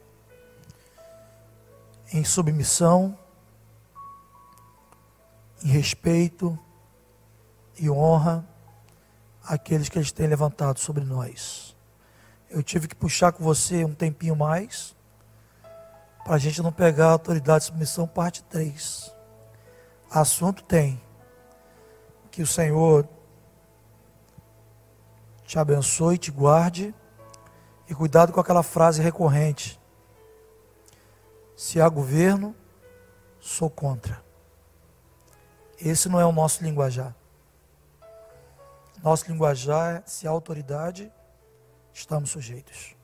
em submissão, em respeito e honra àqueles que eles têm levantado sobre nós. Eu tive que puxar com você um tempinho mais, para a gente não pegar a autoridade de submissão, parte 3. Assunto tem. Que o Senhor te abençoe, te guarde. E cuidado com aquela frase recorrente. Se há governo, sou contra. Esse não é o nosso linguajar. Nosso linguajar é se há autoridade, estamos sujeitos.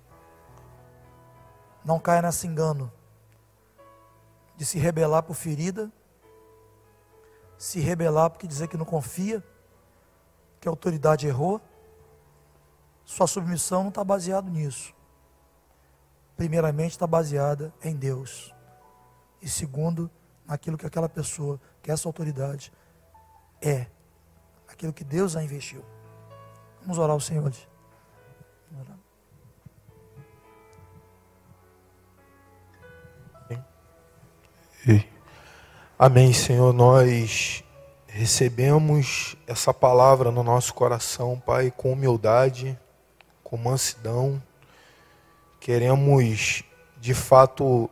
Não caia nesse engano de se rebelar por ferida, se rebelar porque dizer que não confia, que a autoridade errou. Sua submissão não está baseada nisso. Primeiramente está baseada em Deus. E segundo, naquilo que aquela pessoa, que essa autoridade é. Aquilo que Deus a investiu. Vamos orar ao Senhor Amém, Senhor. Nós recebemos essa palavra no nosso coração, Pai, com humildade, com mansidão. Queremos, de fato,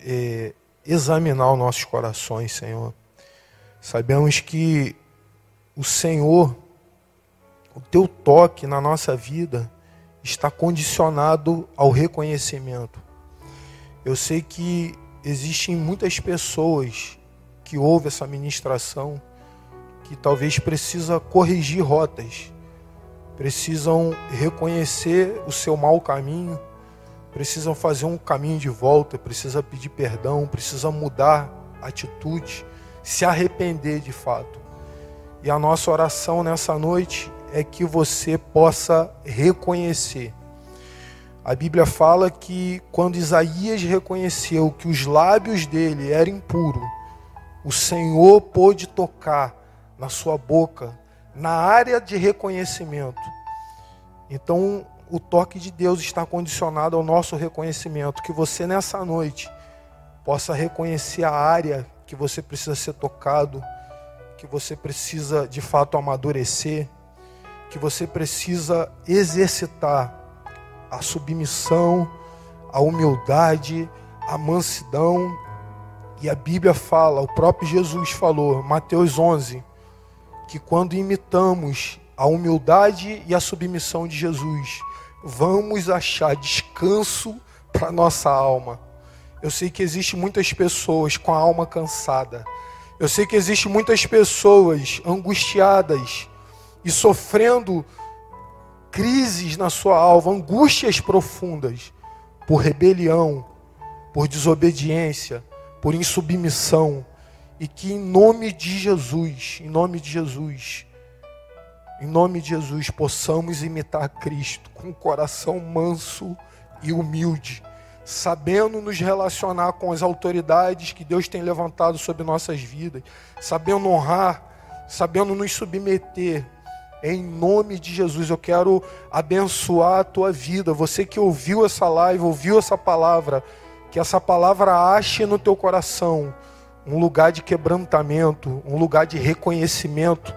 é, examinar os nossos corações, Senhor. Sabemos que o Senhor, o teu toque na nossa vida, está condicionado ao reconhecimento. Eu sei que existem muitas pessoas que ouvem essa ministração que talvez precisa corrigir rotas, precisam reconhecer o seu mau caminho, precisam fazer um caminho de volta, precisa pedir perdão, precisa mudar atitude, se arrepender de fato. E a nossa oração nessa noite é que você possa reconhecer. A Bíblia fala que quando Isaías reconheceu que os lábios dele eram impuros, o Senhor pôde tocar na sua boca, na área de reconhecimento. Então, o toque de Deus está condicionado ao nosso reconhecimento. Que você nessa noite possa reconhecer a área que você precisa ser tocado, que você precisa de fato amadurecer, que você precisa exercitar a submissão, a humildade, a mansidão. E a Bíblia fala, o próprio Jesus falou, Mateus 11, que quando imitamos a humildade e a submissão de Jesus, vamos achar descanso para nossa alma. Eu sei que existe muitas pessoas com a alma cansada. Eu sei que existe muitas pessoas angustiadas e sofrendo crises na sua alma, angústias profundas por rebelião, por desobediência, por insubmissão, e que em nome de Jesus, em nome de Jesus, em nome de Jesus, possamos imitar Cristo com um coração manso e humilde, sabendo nos relacionar com as autoridades que Deus tem levantado sobre nossas vidas, sabendo honrar, sabendo nos submeter. Em nome de Jesus, eu quero abençoar a tua vida. Você que ouviu essa live, ouviu essa palavra, que essa palavra ache no teu coração um lugar de quebrantamento, um lugar de reconhecimento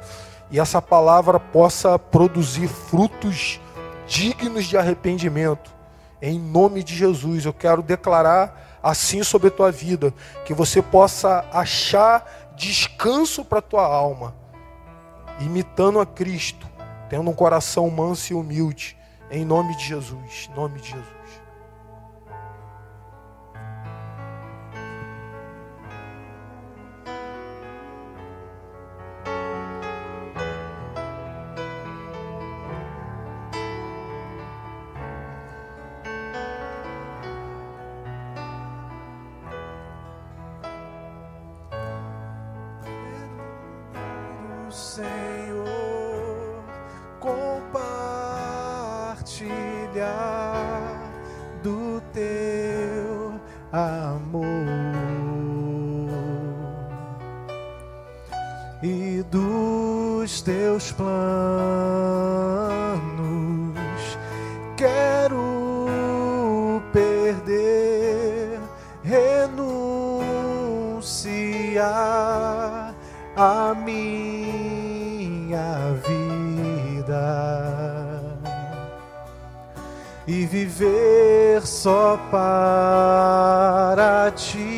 e essa palavra possa produzir frutos dignos de arrependimento. Em nome de Jesus, eu quero declarar assim sobre a tua vida, que você possa achar descanso para a tua alma, imitando a Cristo, tendo um coração manso e humilde, em nome de Jesus, em nome de Jesus. Teus planos. Quero perder, renunciar a minha vida e viver só para ti.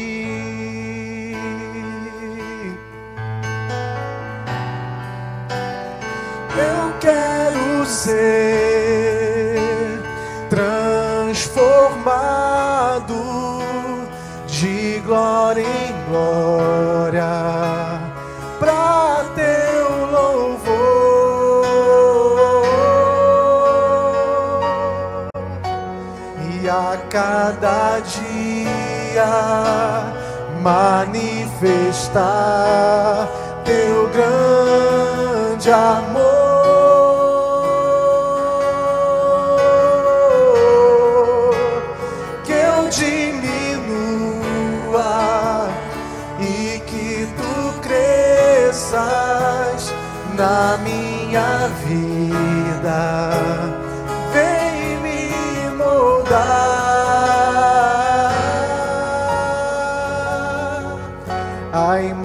Dia manifestar teu grande amor que eu diminua e que tu cresças na minha vida.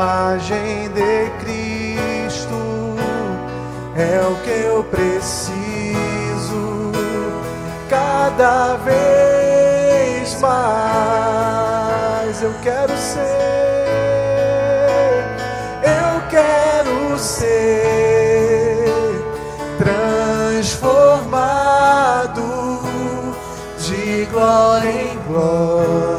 Imagem de Cristo é o que eu preciso cada vez mais. Eu quero ser, eu quero ser transformado de glória em glória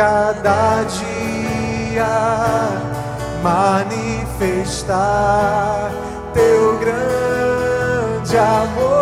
cada dia manifestar teu grande amor